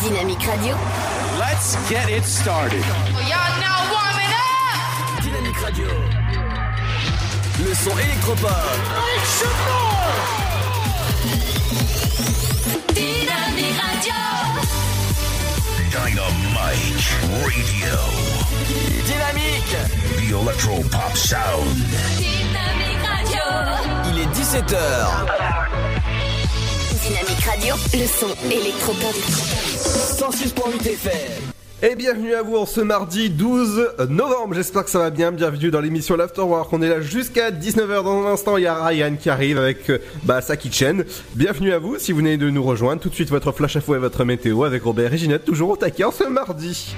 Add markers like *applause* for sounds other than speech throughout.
Dynamique Radio. Let's get it started. Y'all now warming up. Dynamique Radio. Le son électropop. Dynamique Radio. Dynamite Radio. Dynamique. The Electro Pop Sound. Dynamique Radio. Il est 17h. Dynamique Radio. Le son électropop. 106.8 FM. Et bienvenue à vous en ce mardi 12 novembre, j'espère que ça va bien, bienvenue dans l'émission l'Afterwork, on est là jusqu'à 19h dans un instant, il y a Ryan qui arrive avec euh, bah, sa kitchen. Bienvenue à vous si vous venez de nous rejoindre, tout de suite votre flash à fou et votre météo avec Robert et Ginette, toujours au taquet en ce mardi.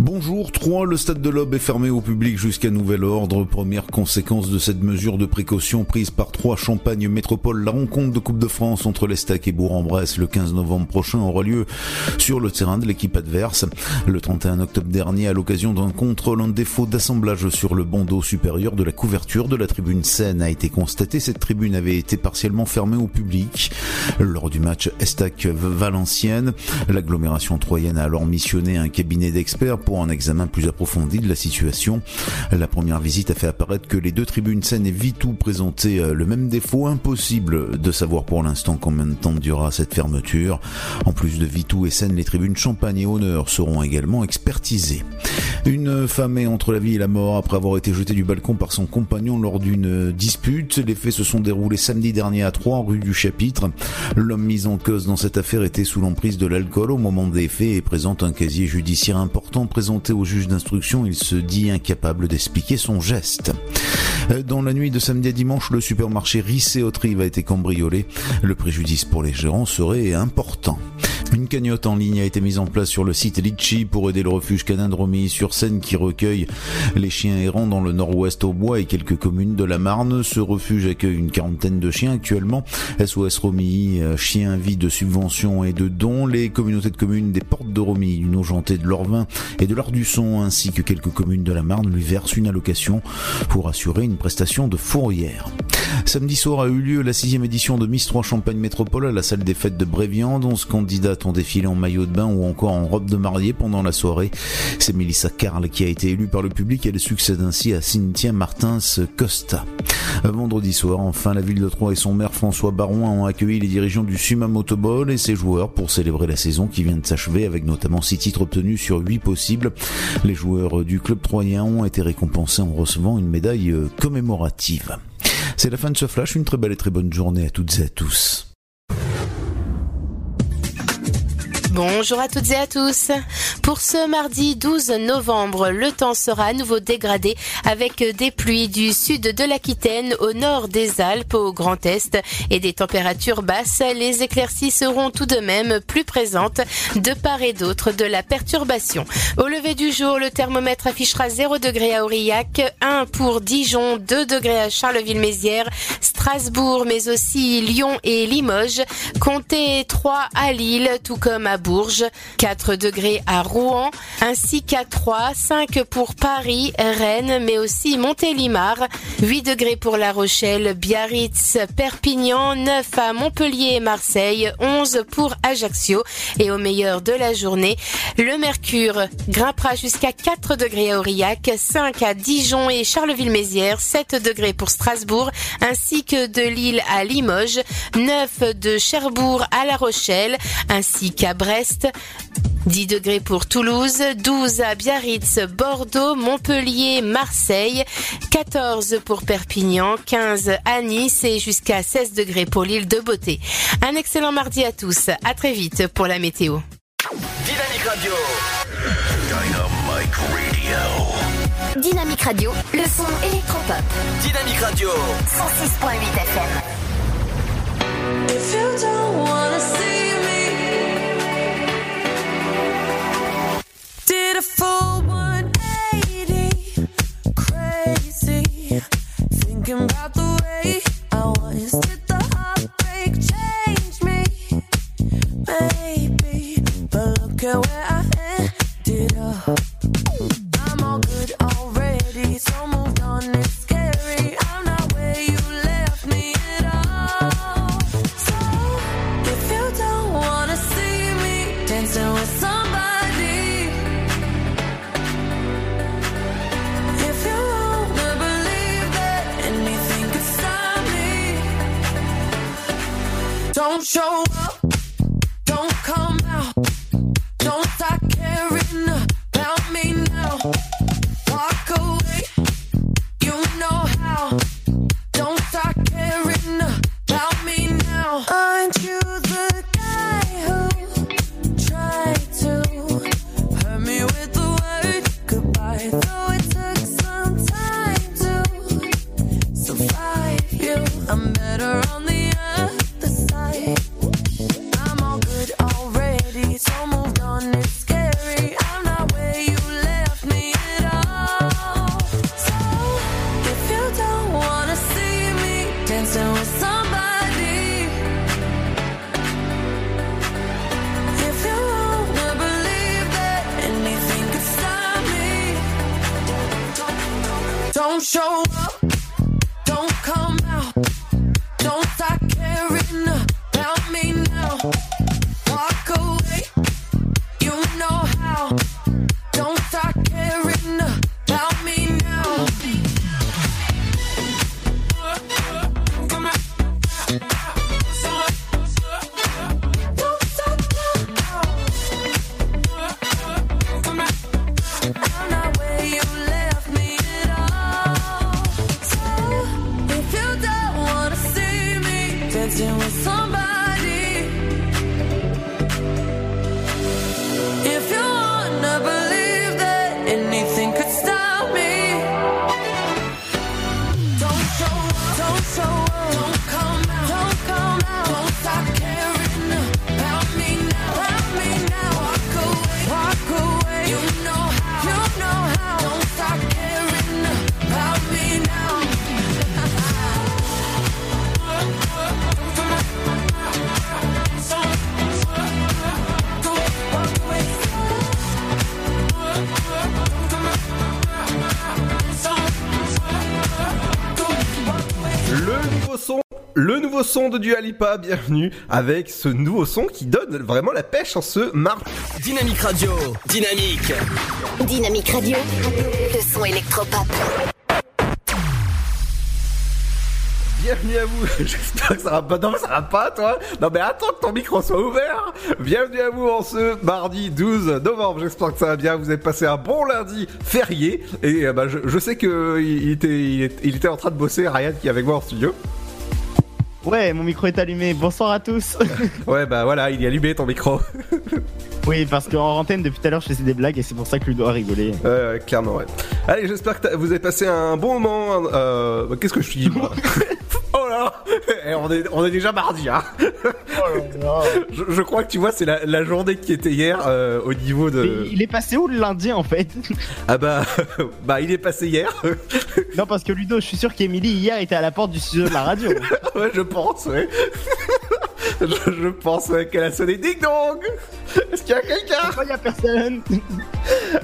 Bonjour, 3. Le stade de l'Aube est fermé au public jusqu'à nouvel ordre. Première conséquence de cette mesure de précaution prise par 3 Champagne Métropole. La rencontre de Coupe de France entre l'Estac et Bourg-en-Bresse le 15 novembre prochain aura lieu sur le terrain de l'équipe adverse. Le 31 octobre dernier, à l'occasion d'un contrôle, un défaut d'assemblage sur le bandeau supérieur de la couverture de la tribune Seine a été constaté. Cette tribune avait été partiellement fermée au public. Lors du match Estac-Valenciennes, l'agglomération troyenne a alors missionné un cabinet d'experts pour un examen plus approfondi de la situation. La première visite a fait apparaître que les deux tribunes Seine et Vitou présentaient euh, le même défaut. Impossible de savoir pour l'instant combien de temps durera cette fermeture. En plus de Vitou et Seine, les tribunes Champagne et Honneur seront également expertisées. Une femme est entre la vie et la mort après avoir été jetée du balcon par son compagnon lors d'une dispute. Les faits se sont déroulés samedi dernier à 3 rue du Chapitre. L'homme mis en cause dans cette affaire était sous l'emprise de l'alcool au moment des faits et présente un casier judiciaire important présenté au juge d'instruction. Il se dit incapable d'expliquer son geste. Dans la nuit de samedi à dimanche, le supermarché Rissé Autrive a été cambriolé. Le préjudice pour les gérants serait important. Une cagnotte en ligne a été mise en place sur le site Litchi pour aider le refuge canin de Romilly sur Seine qui recueille les chiens errants dans le nord-ouest au bois et quelques communes de la Marne. Ce refuge accueille une quarantaine de chiens actuellement. SOS Romilly, euh, chiens vie de subventions et de dons. Les communautés de communes des Portes de Romilly, du Nogenté, de l'Orvin et de l'Ardusson ainsi que quelques communes de la Marne lui versent une allocation pour assurer une prestation de fourrière. Samedi soir a eu lieu la sixième édition de Miss 3 Champagne Métropole à la salle des fêtes de Bréviande. 11 candidates ont défilé en maillot de bain ou encore en robe de mariée pendant la soirée. C'est Mélissa Carl qui a été élue par le public. Elle succède ainsi à Cynthia Martins Costa. Vendredi soir, enfin, la ville de Troyes et son maire François Barouin ont accueilli les dirigeants du Suma Motoball et ses joueurs pour célébrer la saison qui vient de s'achever avec notamment 6 titres obtenus sur 8 possibles. Les joueurs du club troyen ont été récompensés en recevant une médaille euh, commémorative. C'est la fin de ce flash, une très belle et très bonne journée à toutes et à tous. Bonjour à toutes et à tous. Pour ce mardi 12 novembre, le temps sera à nouveau dégradé avec des pluies du sud de l'Aquitaine au nord des Alpes au Grand Est et des températures basses. Les éclaircies seront tout de même plus présentes de part et d'autre de la perturbation. Au lever du jour, le thermomètre affichera 0 degré à Aurillac, 1 pour Dijon, 2 degrés à Charleville-Mézières, Strasbourg, mais aussi Lyon et Limoges. Comptez 3 à Lille, tout comme à Bourges, 4 degrés à Rouen, ainsi qu'à 3, 5 pour Paris, Rennes, mais aussi Montélimar, 8 degrés pour La Rochelle, Biarritz, Perpignan, 9 à Montpellier et Marseille, 11 pour Ajaccio. Et au meilleur de la journée, le mercure grimpera jusqu'à 4 degrés à Aurillac, 5 à Dijon et Charleville-Mézières, 7 degrés pour Strasbourg, ainsi que de Lille à Limoges, 9 de Cherbourg à La Rochelle, ainsi qu'à Brest, 10 degrés pour Toulouse, 12 à Biarritz, Bordeaux, Montpellier, Marseille, 14 pour Perpignan, 15 à Nice et jusqu'à 16 degrés pour l'île de Beauté. Un excellent mardi à tous. À très vite pour la météo. Dynamique Radio. Dynamite Radio. Dynamique Radio. Le son électropop. Dynamique Radio. 106.8 FM. If you don't wanna see me, did a full 180, crazy, thinking about the way I was. Did the heartbreak change me? Maybe, but look at where I ended up. I'm all good already, so Don't show up, don't come out, don't start caring about me now. Walk away, you know how. Don't start caring about me now. Aren't you the guy who tried to hurt me with the goodbye? Show le nouveau son de Dua Lipa, bienvenue avec ce nouveau son qui donne vraiment la pêche en ce mardi. Dynamique Radio. Dynamique. Dynamique Radio, le son électropop. Bienvenue à vous, *laughs* j'espère que ça va pas, non mais ça va pas toi Non mais attends que ton micro soit ouvert Bienvenue à vous en ce mardi 12 novembre, j'espère que ça va bien, vous avez passé un bon lundi férié Et euh, bah, je, je sais que il était, il était- il était en train de bosser, Ryan qui est avec moi en studio Ouais, mon micro est allumé. Bonsoir à tous. *laughs* Ouais bah voilà, il est allumé ton micro *laughs* oui, parce qu'en antenne, depuis tout à l'heure, je faisais des blagues et c'est pour ça que Ludo a rigolé. Euh, clairement, ouais. Allez, j'espère que vous avez passé un bon moment. Euh, bah, Qu'est-ce que je suis moi? *laughs* Oh là Eh, on, est, on est déjà mardi, hein je, je crois que tu vois, c'est la, la journée qui était hier euh, au niveau Mais de. il est passé où le lundi en fait? Ah bah, *laughs* bah, il est passé hier. *laughs* Non, parce que Ludo, je suis sûr qu'Emilie hier était à la porte du studio de la radio. *laughs* ouais, je pense, ouais. Je, je pense qu'elle a sonné ding dong. Est-ce qu'il y a quelqu'un? Pourquoi y a personne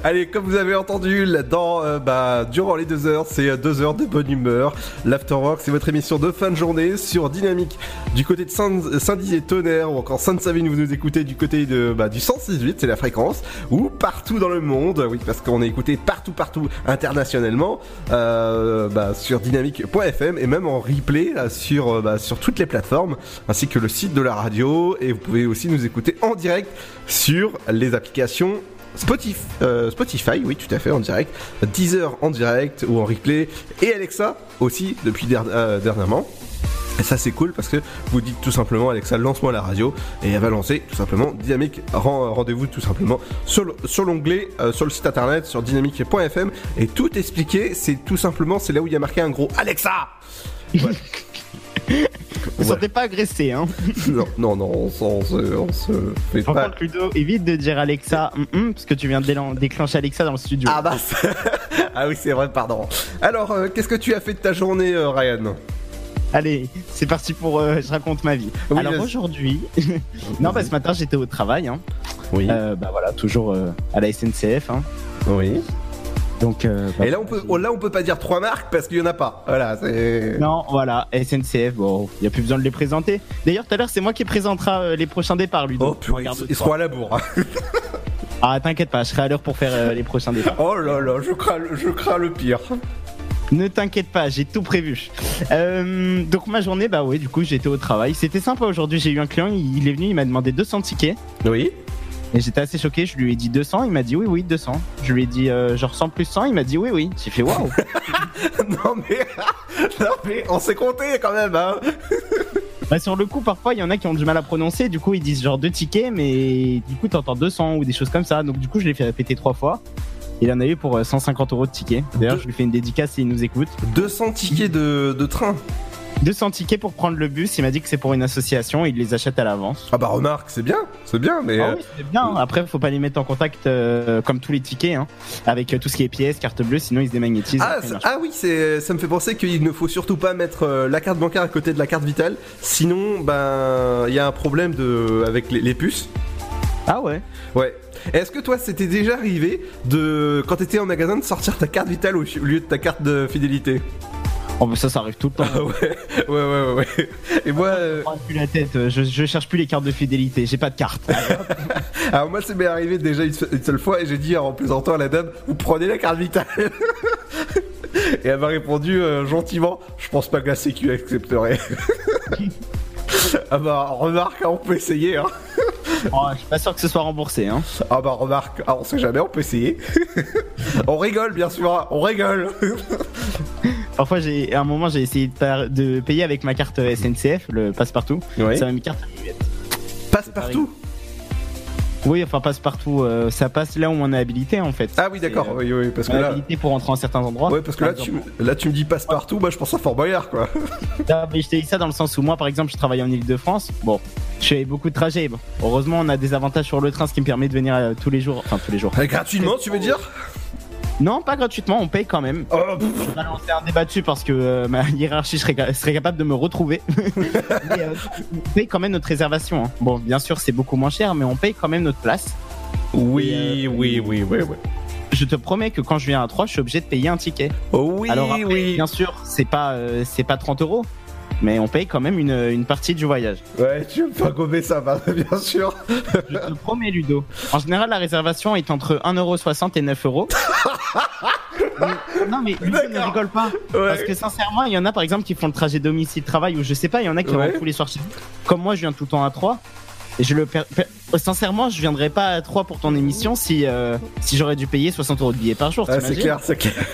Allez, comme vous avez entendu, dans, euh, bah, durant les deux heures, c'est euh, deux heures de bonne humeur. L'Afterwork, c'est votre émission de fin de journée sur Dynamique. Du côté de Saint- Saint-Dizier Tonnerre ou encore Sainte-Savine, vous nous écoutez du côté de, bah, du 106.8, c'est la fréquence, ou partout dans le monde, oui, parce qu'on est écouté partout, partout, internationalement, euh, bah, sur dynamique.fm et même en replay euh, sur, bah, sur toutes les plateformes, ainsi que le site de la radio, et vous pouvez aussi nous écouter en direct sur les applications Spotify, euh, Spotify, oui, tout à fait, en direct. Deezer en direct ou en replay. Et Alexa aussi, depuis der- euh, dernièrement. Et ça, c'est cool parce que vous dites tout simplement, Alexa, lance-moi la radio. Et elle va lancer tout simplement Dynamique. Rend- Rendez-vous tout simplement sur sur l'onglet, euh, sur le site internet, sur dynamique.fm. Et tout expliqué, c'est tout simplement, c'est là où il y a marqué un gros Alexa *laughs* Vous Ouais. sentez pas agressé, hein *laughs* non, non, non, on, se, on se fait Par pas. contre, Ludo, évite de dire Alexa, hum, hum, parce que tu viens de déclencher Alexa dans le studio. Ah bah *laughs* ah oui c'est vrai pardon. Alors euh, qu'est-ce que tu as fait de ta journée euh, Ryan? Allez, c'est parti pour euh, je raconte ma vie. Oui, Alors aujourd'hui, *laughs* non, bah ce matin j'étais au travail, hein. Oui. Euh, bah voilà, toujours euh, à la SNCF, hein. Oui. Donc. euh, bah, Et là on peut oh, là on peut pas dire trois marques parce qu'il y en a pas. Voilà c'est. Non, voilà, SNCF, bon, il y a plus besoin de les présenter. D'ailleurs, tout à l'heure, c'est moi qui présentera euh, les prochains départs, Ludo. Oh purée, ils seront à la bourre. hein. *laughs* Ah, t'inquiète pas, je serai à l'heure pour faire euh, les prochains départs. Oh là là, je crains le, je crains le pire. Ne t'inquiète pas, j'ai tout prévu. Euh, donc ma journée, bah oui, du coup j'étais au travail. C'était sympa aujourd'hui. J'ai eu un client, il il est venu, il m'a demandé 200 tickets. Oui. Et j'étais assez choqué. Je lui ai dit 200, il m'a dit oui, oui, 200. Je lui ai dit euh, genre 100 plus 100, il m'a dit oui, oui. J'ai fait waouh. *laughs* non mais, *laughs* non mais, on s'est compté quand même, hein. *laughs* Bah, sur le coup, parfois, il y en a qui ont du mal à prononcer. Du coup, ils disent genre deux tickets, mais du coup, t'entends 200 ou des choses comme ça. Donc, du coup, je l'ai fait répéter trois fois. Il en a eu pour euh, 150 euros de tickets. D'ailleurs, je lui fais une dédicace s'il nous écoute. 200 tickets de, de train. 200 tickets pour prendre le bus. Il m'a dit que c'est pour une association. Il les achète à l'avance. Ah bah remarque, c'est bien, c'est bien, mais Ah euh, oui, c'est bien. Après, faut pas les mettre en contact euh, comme tous les tickets, hein, avec euh, tout ce qui est pièces, carte bleue, sinon ils se démagnétisent. ah, Après, ah oui, c'est, ça me fait penser qu'il ne faut surtout pas mettre euh, la carte bancaire à côté de la carte vitale, sinon ben il y a un problème de avec les, les puces. Ah ouais. Ouais. Est-ce que toi, c'était déjà arrivé de quand t'étais en magasin de sortir ta carte vitale au lieu de ta carte de fidélité? Oh, bah, ça, ça arrive tout le temps. Ah *laughs* ouais, ouais, ouais, ouais, ouais. Et moi, euh, Je prends plus la tête. euh, Je, je cherche plus les cartes de fidélité. J'ai pas de carte. *laughs* alors moi, c'est m'est arrivé déjà une seule fois et j'ai dit en plaisantant à la dame, vous prenez la carte vitale. *laughs* et elle m'a répondu euh, gentiment, je pense pas que la Sécu accepterait. ah bah remarque, hein, on peut essayer. Hein. Oh, je suis pas sûr que ce soit remboursé. Hein. Ah bah remarque, ah, on sait jamais, on peut essayer. on rigole bien sûr, hein, on rigole. Parfois, j'ai à un moment, j'ai essayé de, par- de payer avec ma carte SNCF, le passe-partout. Oui. Ça m'a mis carte. Passe partout. Oui, enfin passe partout. euh, ça passe là où on est habilité en fait. Ah oui d'accord, euh, oui, oui, parce que on est là. habilité pour entrer en certains endroits. Ouais, parce que là tu, me- là tu me dis passe partout, bah je pense à Fort Boyard quoi. *laughs* Ah, mais je t'ai dit ça dans le sens où moi, par exemple, je travaille en Ile-de-France. Bon, je fais beaucoup de trajets. Bon, heureusement, on a des avantages sur le train, ce qui me permet de venir euh, tous les jours. Enfin, tous les jours. Euh, gratuitement, tu veux dire? Non, pas gratuitement, on paye quand même. Oh, On va lancer un débat dessus parce que euh, ma hiérarchie serait, serait capable de me retrouver. *laughs* mais euh, on paye quand même notre réservation. hein. Bon, bien sûr, c'est beaucoup moins cher, mais on paye quand même notre place. Oui, euh, oui, oui, oui, oui. Je te promets que quand je viens à 3, je suis obligé de payer un ticket. Oh, oui, Alors après, oui. bien sûr, c'est pas, c'est pas 30 euros. Mais on paye quand même une, une partie du voyage. Ouais, tu veux me faire gommer ça, bah, *laughs* bien sûr. Je te promets, Ludo. En général, la réservation est entre 1,60€ et 9€. Mais- *laughs* non, mais Ludo ne rigole pas. Ouais. Parce que sincèrement, il y en a par exemple qui font le trajet domicile-travail ou je sais pas, il y en a qui Ouais. vont tous les soirs chez Comme moi, je viens tout le temps à 3. Et je le per- Sincèrement, je viendrais pas à 3 pour ton émission si, euh, si j'aurais dû payer 60 euros de billets par jour. Ah, c'est clair, c'est clair. *laughs*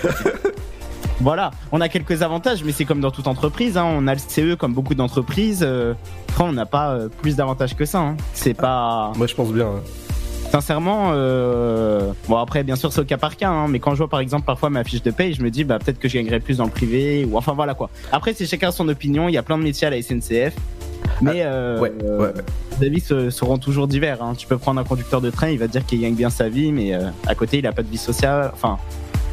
Voilà, on a quelques avantages, mais c'est comme dans toute entreprise. Hein. On a le CE comme beaucoup d'entreprises. Euh, après, on n'a pas euh, plus d'avantages que ça. hein. C'est pas. Moi, je pense bien. hein. Sincèrement, euh... bon après bien sûr c'est au cas par cas, hein, mais quand je vois par exemple parfois ma fiche de paye, je me dis bah peut-être que je gagnerais plus dans le privé ou enfin voilà quoi. Après c'est chacun son opinion, il y a plein de métiers à la SNCF, mais euh, Ah, Ouais, ouais. les avis se- seront toujours divers. Hein. Tu peux prendre un conducteur de train, il va te dire qu'il gagne bien sa vie, mais euh, à côté il a pas de vie sociale, enfin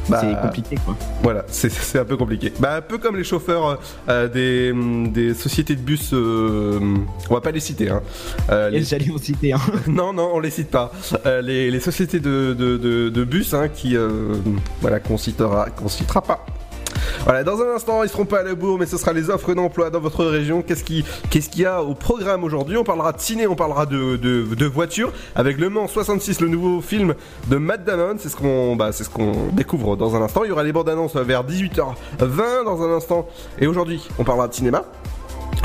Bah, c'est compliqué quoi. Voilà, c'est- un peu compliqué. Bah, un peu comme les chauffeurs euh, euh, des, hum, des sociétés de bus. euh, on va pas les citer, hein. Euh, les- j'allais en citer un. *laughs* Non, non, on les cite pas. Les, les sociétés de, de, de, de bus, hein, qui, euh, voilà, qu'on citera, qu'on citera pas. Voilà, dans un instant, ils seront pas à la bourre, mais ce sera les offres d'emploi dans votre région. Qu'est-ce qui, qu'est-ce qu'il y a au programme aujourd'hui? On parlera de ciné, on parlera de, de, voitures avec Le Mans 66, le nouveau film de Matt Damon. C'est ce qu'on, bah, ce découvre dans un instant. Il y aura les bandes annonces vers 18h20 dans un instant. Et aujourd'hui, on parlera de cinéma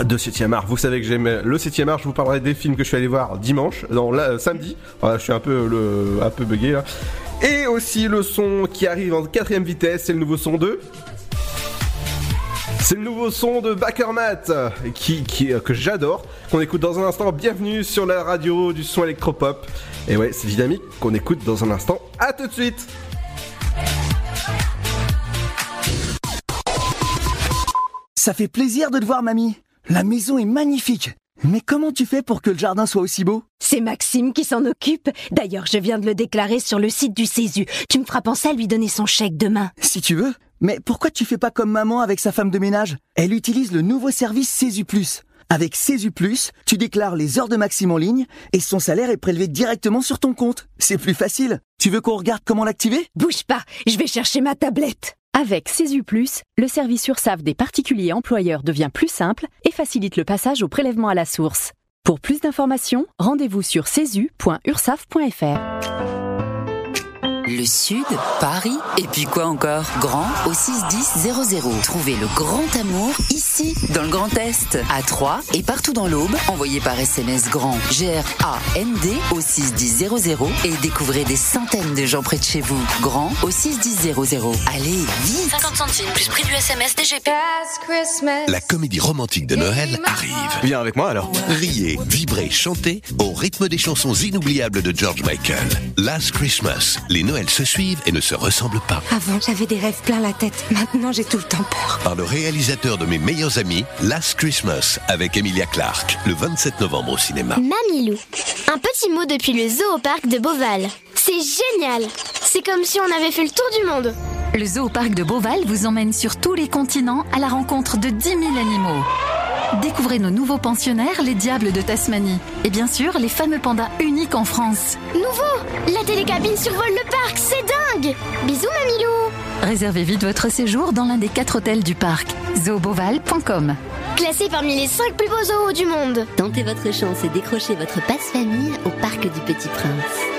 de 7ème art. Vous savez que j'aime le 7ème art. Je vous parlerai des films que je suis allé voir dimanche, non, euh, samedi. Voilà, je suis un peu, le, un peu bugué là. Et aussi le son qui arrive en quatrième vitesse, c'est le nouveau son de. C'est le nouveau son de Backermat euh, qui, qui, euh, que j'adore, qu'on écoute dans un instant. Bienvenue sur la radio du son électropop. Et ouais, c'est dynamique qu'on écoute dans un instant. À tout de suite. Ça fait plaisir de te voir, mamie. La maison est magnifique. Mais comment tu fais pour que le jardin soit aussi beau? C'est Maxime qui s'en occupe. D'ailleurs, je viens de le déclarer sur le site du Césu. Tu me feras penser à lui donner son chèque demain. Si tu veux. Mais pourquoi tu fais pas comme maman avec sa femme de ménage? Elle utilise le nouveau service Césu. Avec Césu tu déclares les heures de Maxime en ligne et son salaire est prélevé directement sur ton compte. C'est plus facile. Tu veux qu'on regarde comment l'activer? Bouge pas, je vais chercher ma tablette. Avec Césu le service URSAF des particuliers employeurs devient plus simple et facilite le passage au prélèvement à la source. Pour plus d'informations, rendez-vous sur cesu.ursaf.fr. Le Sud, Paris, et puis quoi encore? Grand au 61000. Trouvez le grand amour ici, dans le Grand Est, à Troyes et partout dans l'Aube. Envoyez par SMS grand G-R-A-N-D au 61000 et découvrez des centaines de gens près de chez vous. Grand au 61000. Allez, vite 50 centimes plus prix du SMS DGP. La comédie romantique de Noël arrive. Viens avec moi alors. Riez, vibrez, chantez au rythme des chansons inoubliables de George Michael. Last Christmas. Les Noëls se suivent et ne se ressemblent pas. Avant, j'avais des rêves plein la tête. Maintenant, j'ai tout le temps peur. Par le réalisateur de mes meilleurs amis, Last Christmas, avec Emilia Clarke, le 27 novembre au cinéma. Mamilou. Un petit mot depuis le zoo au parc de Beauval. C'est génial. C'est comme si on avait fait le tour du monde. Le zoo au parc de Beauval vous emmène sur tous les continents à la rencontre de 10 000 animaux. Découvrez nos nouveaux pensionnaires, les diables de Tasmanie. Et bien sûr, les fameux pandas uniques en France. Nouveau La télécabine survole le parc, c'est dingue Bisous Mamilou Réservez vite votre séjour dans l'un des quatre hôtels du parc. zooboval.com Classé parmi les 5 plus beaux zoos du monde. Tentez votre chance et décrochez votre passe-famille au Parc du Petit Prince.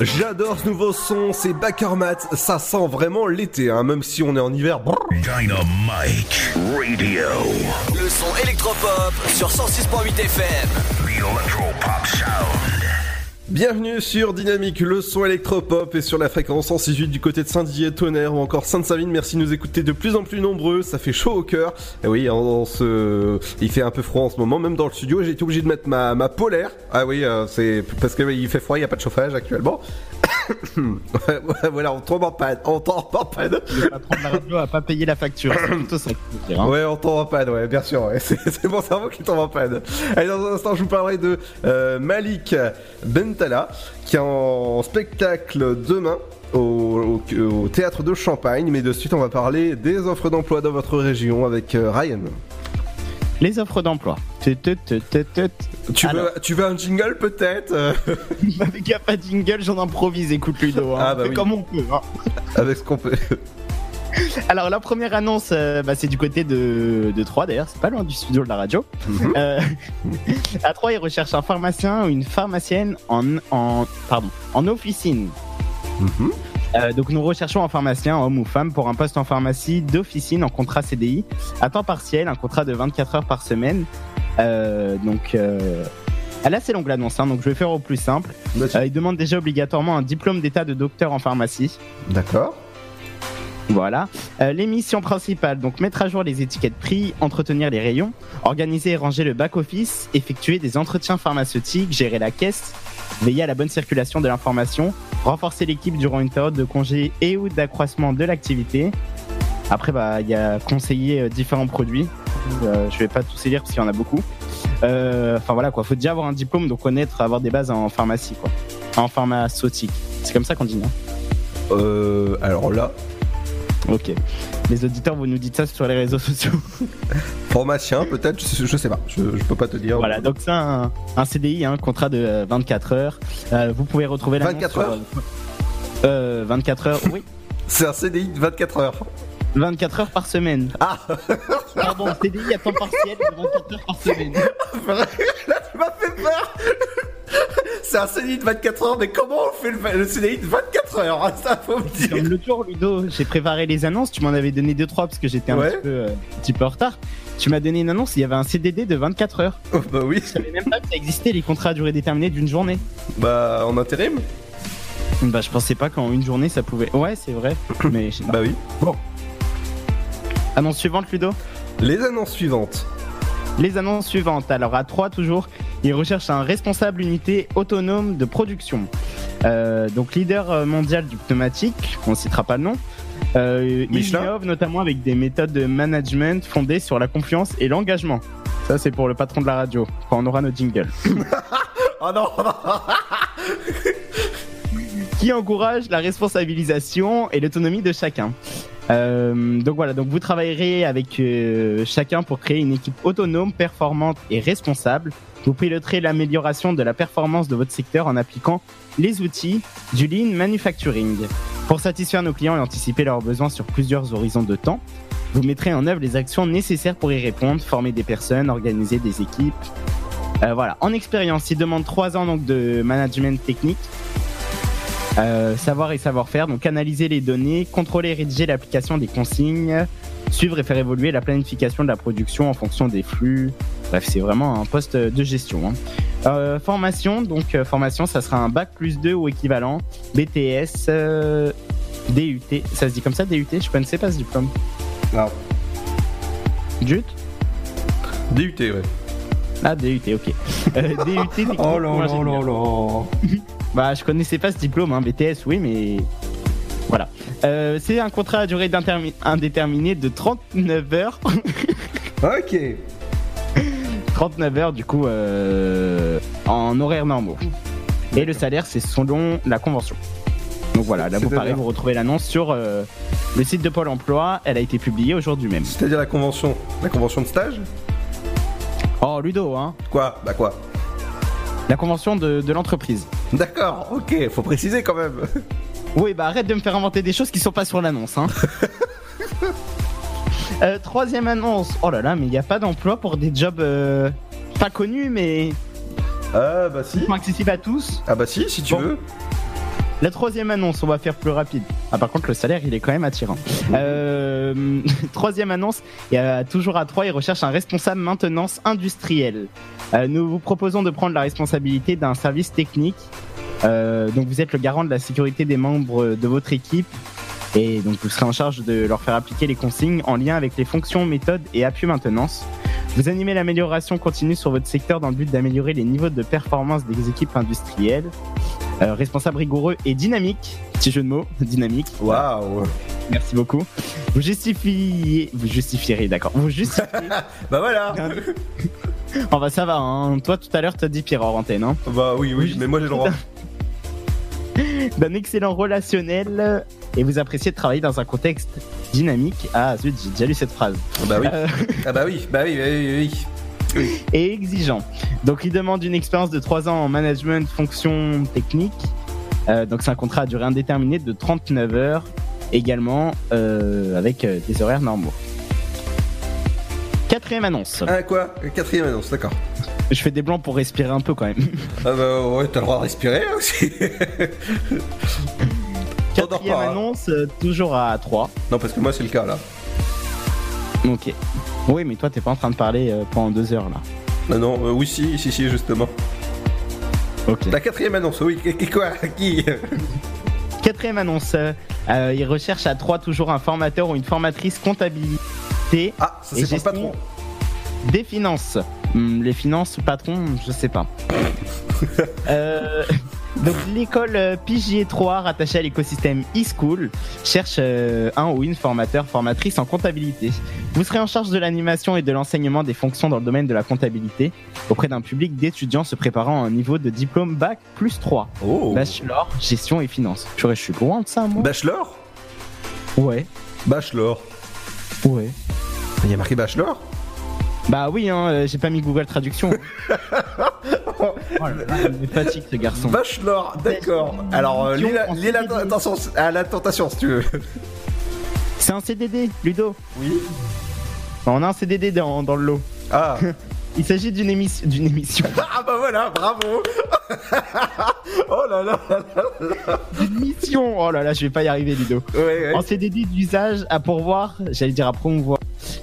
J'adore ce nouveau son, c'est Backermat, ça sent vraiment l'été, hein, même si on est en hiver. Dynamite Radio. Le son électropop sur 106.8 FM. The Electro Pop Sound. Bienvenue sur Dynamique, le son électropop et sur la fréquence 168 du côté de Saint-Dié, Tonnerre ou encore Sainte-Savine. Merci de nous écouter de plus en plus nombreux, ça fait chaud au cœur. Et oui, on, se... il fait un peu froid en ce moment, même dans le studio. J'ai été obligé de mettre ma, ma polaire. Ah oui, euh, c'est parce que il fait froid, il n'y a pas de chauffage actuellement. Ouais, *laughs* voilà, on tombe en panne, on tombe en panne. Le patron de la radio a pas payé la facture. C'est plutôt ça dire. hein. Ouais, on tombe en panne, ouais, bien sûr. ouais. *laughs* C'est c'est mon cerveau qui tombe en panne. Allez, dans un instant, je vous parlerai de euh, Malik Bentala, qui est en spectacle demain. Au, au- au théâtre de Champagne, mais de suite on va parler des offres d'emploi dans votre région avec euh, Ryan. Les offres d'emploi. Tu Alors, veux, tu veux un jingle peut-être euh, *laughs* avec y a pas de jingle, j'en improvise, écoute Ludo. Hein. Ah, bah On fait oui. comme on peut. hein. *laughs* avec ce qu'on peut. *laughs* Alors la première annonce, euh, bah, c'est du côté de, de Troyes d'ailleurs, c'est pas loin du studio de la radio. Mhm. Euh, à Troyes, ils recherchent un pharmacien ou une pharmacienne en, en, pardon, en officine. Mhm. Euh, donc nous recherchons un pharmacien, homme ou femme, pour un poste en pharmacie d'officine en contrat CDI, à temps partiel, un contrat de 24 heures par semaine. Euh, donc euh, elle est assez longue l'annonce, hein, donc je vais faire au plus simple. Euh, il demande déjà obligatoirement un diplôme d'état de docteur en pharmacie. D'accord. Voilà. Euh, les missions principales, donc mettre à jour les étiquettes prix, entretenir les rayons, organiser et ranger le back-office, effectuer des entretiens pharmaceutiques, gérer la caisse, veiller à la bonne circulation de l'information, renforcer l'équipe durant une période de congé et ou d'accroissement de l'activité. Après, bah, il y a conseiller euh, différents produits. Euh, je vais pas tous les lire parce qu'il y en a beaucoup. Euh, Enfin voilà quoi, faut déjà avoir un diplôme, donc connaître, avoir des bases en pharmacie quoi, en pharmaceutique. C'est comme ça qu'on dit, non? Euh, alors là, Ok. Les auditeurs, vous nous dites ça sur les réseaux sociaux. *laughs* pharmacien peut-être, je, je sais pas, je, je peux pas te dire. Voilà, donc c'est un, un CDI, un contrat de euh, 24 heures. Euh, vous pouvez retrouver la 24 heures euh, 24 heures, oui. *laughs* C'est un CDI de 24 heures. 24 heures par semaine. Ah Pardon, CDI à temps partiel de 24 heures par semaine. *laughs* Là, tu m'as fait peur C'est un CDI de 24 heures, mais comment on fait le, le CDI de 24 heures? Ah, Ça, faut me dire Comme le jour, Ludo, j'ai préparé les annonces. Tu m'en avais donné 2-3 parce que j'étais un Ouais. petit, peu, euh, un petit peu en retard. Tu m'as donné une annonce, il y avait un CDD de 24 heures. Bah oui, Je savais même pas que ça existait, les contrats à durée déterminée d'une journée. bah en intérim Bah, je pensais pas qu'en une journée ça pouvait. Ouais, c'est vrai. *clears throat* Mais je sais pas. Bah oui. Bon. Annonce suivante, Ludo Les annonces suivantes. Les annonces suivantes. Alors, à 3 toujours, ils recherchent un responsable unité autonome de production. Euh, donc, leader euh, mondial du pneumatique, on ne citera pas le nom. Euh, il innove notamment avec des méthodes de management fondées sur la confiance et l'engagement. Ça, c'est pour le patron de la radio, quand on aura nos jingles. Oh *laughs* non qui encourage la responsabilisation et l'autonomie de chacun. Euh, donc voilà, donc vous travaillerez avec euh, chacun pour créer une équipe autonome, performante et responsable. Vous piloterez l'amélioration de la performance de votre secteur en appliquant les outils du lean manufacturing. Pour satisfaire nos clients et anticiper leurs besoins sur plusieurs horizons de temps, vous mettrez en œuvre les actions nécessaires pour y répondre, former des personnes, organiser des équipes. Euh, voilà, en expérience, il demande trois ans donc de management technique euh, savoir et savoir-faire, donc analyser les données, contrôler et rédiger l'application des consignes, suivre et faire évoluer la planification de la production en fonction des flux. Bref, c'est vraiment un poste de gestion. hein. Euh, formation, donc euh, formation, ça sera un bac plus 2 ou équivalent, BTS, euh, DUT, ça se dit comme ça, DUT, je connaissais pas ce diplôme. Non. DUT DUT, ouais. Ah, DUT, ok. Euh, DUT, *laughs* Oh là là là là *laughs* Bah, je connaissais pas ce diplôme, hein, BTS, oui, mais voilà. Euh, c'est un contrat à durée indéterminée de 39 heures. *laughs* Ok. 39 heures, du coup, euh, en horaire normaux. Et le salaire, c'est selon la convention. Donc voilà, là, vous pareil, vous retrouvez l'annonce sur euh, le site de Pôle emploi. Elle a été publiée aujourd'hui même. C'est-à-dire la convention La convention de stage? Oh, Ludo, hein Quoi? Bah quoi? La convention de, de l'entreprise. D'accord, ok, faut préciser quand même. *laughs* Oui, bah arrête de me faire inventer des choses qui sont pas sur l'annonce. Hein. *laughs* Euh, troisième annonce. Oh là là, mais il n'y a pas d'emploi pour des jobs euh, pas connus, mais Ah bah si. accessibles à tous. Ah bah si, si tu Bon. veux. La troisième annonce, on va faire plus rapide. Ah, par contre, le salaire, il est quand même attirant. Euh, *laughs* troisième annonce, y a toujours à 3, il recherche un responsable maintenance industrielle. Euh, nous vous proposons de prendre la responsabilité d'un service technique. Euh, donc, vous êtes le garant de la sécurité des membres de votre équipe. Et donc, vous serez en charge de leur faire appliquer les consignes en lien avec les fonctions, méthodes et appui maintenance. Vous animez l'amélioration continue sur votre secteur dans le but d'améliorer les niveaux de performance des équipes industrielles. Euh, responsable rigoureux et dynamique. Petit jeu de mots, *laughs* dynamique. Waouh Merci beaucoup. Vous justifiez, vous justifierez, d'accord. Vous justifiez. *laughs* bah voilà. oh bah ça va. Hein. Toi tout à l'heure t'as dit pire en antenne. Hein. Bah oui, oui, mais moi j'ai le droit. *laughs* D'un excellent relationnel et vous appréciez de travailler dans un contexte dynamique. Ah zut, j'ai déjà lu cette phrase. Bah oui. Euh, Ah bah oui, bah oui, bah oui, oui, oui. *coughs* et exigeant. Donc il demande une expérience de 3 ans en management, fonction technique. Euh, donc c'est un contrat à durée indéterminée de 39 heures, également euh, avec euh, des horaires normaux. Quatrième annonce. Ah quoi? Quatrième annonce, d'accord. Je fais des blancs pour respirer un peu quand même. Ah bah ouais, t'as le droit de respirer hein, aussi. *laughs* Quatrième pas, hein. annonce, toujours à 3. non, parce que moi c'est le cas là. Ok. Oui, mais toi t'es pas en train de parler euh, pendant deux heures là. Ah non, euh, oui, si, si, si, justement. Ok. La quatrième annonce, oui, qui- quoi Qui? Quatrième annonce, euh, euh, il recherche à 3 toujours un formateur ou une formatrice comptabilité. Ah, ça c'est le patron. Des finances. Hmm, les finances, patron, je sais pas. *laughs* Euh, donc l'école euh, Pigier 3 rattachée à l'écosystème eSchool cherche euh, un ou une formateur, formatrice en comptabilité. Vous serez en charge de l'animation et de l'enseignement des fonctions dans le domaine de la comptabilité auprès d'un public d'étudiants se préparant à un niveau de diplôme bac plus 3. Oh Bachelor, gestion et finance. Purée, je suis loin de ça, moi. Bachelor? Ouais, Bachelor. ouais. Il y a marqué Bachelor? Bah oui, hein, euh, j'ai pas mis Google Traduction. *laughs* oh là là, il me fatigue ce garçon. Bachelor, d'accord. Alors, euh, lis la, lis la- attention à la tentation si tu veux. C'est un CDD, Ludo. Oui. On a un CDD dans, dans le lot. Ah. *laughs* Il s'agit d'une émission. D'une émission. *laughs* Ah bah voilà, bravo *laughs* Oh là là là là là D'une mission. Oh là là, je vais pas y arriver, Ludo. Ouais, ouais. En CDD d'usage à pourvoir, j'allais dire à promouvoir,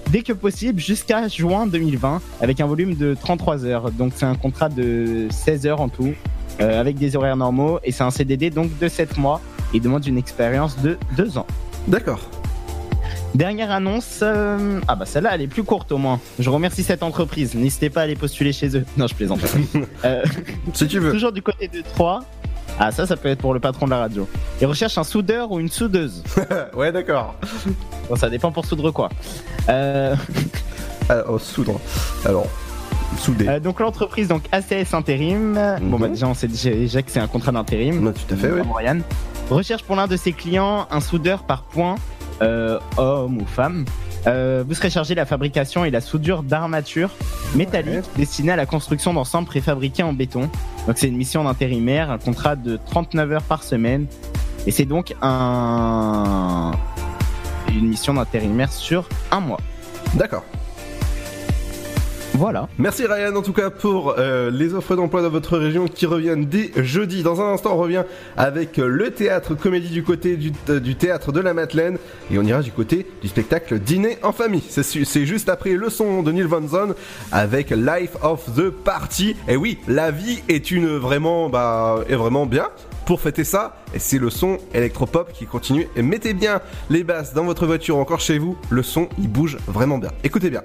dès que possible jusqu'à juin 2020, avec un volume de 33 heures. Donc c'est un contrat de 16 heures en tout, euh, avec des horaires normaux, et c'est un CDD donc de 7 mois, et demande une expérience de 2 ans. D'accord. Dernière annonce, euh, ah bah celle-là elle est plus courte au moins. Je remercie cette entreprise, n'hésitez pas à aller postuler chez eux. Non je plaisante. *laughs* Euh, Si tu veux. toujours du côté de 3. Ah ça ça peut être pour le patron de la radio. Il recherche un soudeur ou une soudeuse. *laughs* ouais, d'accord. Bon, ça dépend pour soudre quoi. Euh, Alors, soudre. Alors, euh, donc l'entreprise donc ACS intérim. Bon bah Mhm. déjà on sait déjà que c'est un contrat d'intérim. Non, tout à fait, oui. Recherche pour l'un de ses clients un soudeur par point, homme ou femme. Euh, vous serez chargé de la fabrication et la soudure d'armatures métalliques destinées à la construction d'ensembles préfabriqués en béton. Donc c'est une mission d'intérimaire, un contrat de 39 heures par semaine. Et c'est donc un... une mission d'intérimaire sur un mois. D'accord. Voilà. Merci Ryan en tout cas pour euh, les offres d'emploi dans votre région qui reviennent dès jeudi. Dans un instant on revient avec euh, le théâtre comédie du côté du, euh, du théâtre de la Madeleine et on ira du côté du spectacle dîner en famille. C'est juste après le son de Neil Van Zon avec Life of the Party. Et oui, la vie est une vraiment bah est vraiment bien. Pour fêter ça, et c'est le son électropop qui continue. Et mettez bien les basses dans votre voiture ou encore chez vous, le son il bouge vraiment bien. Écoutez bien.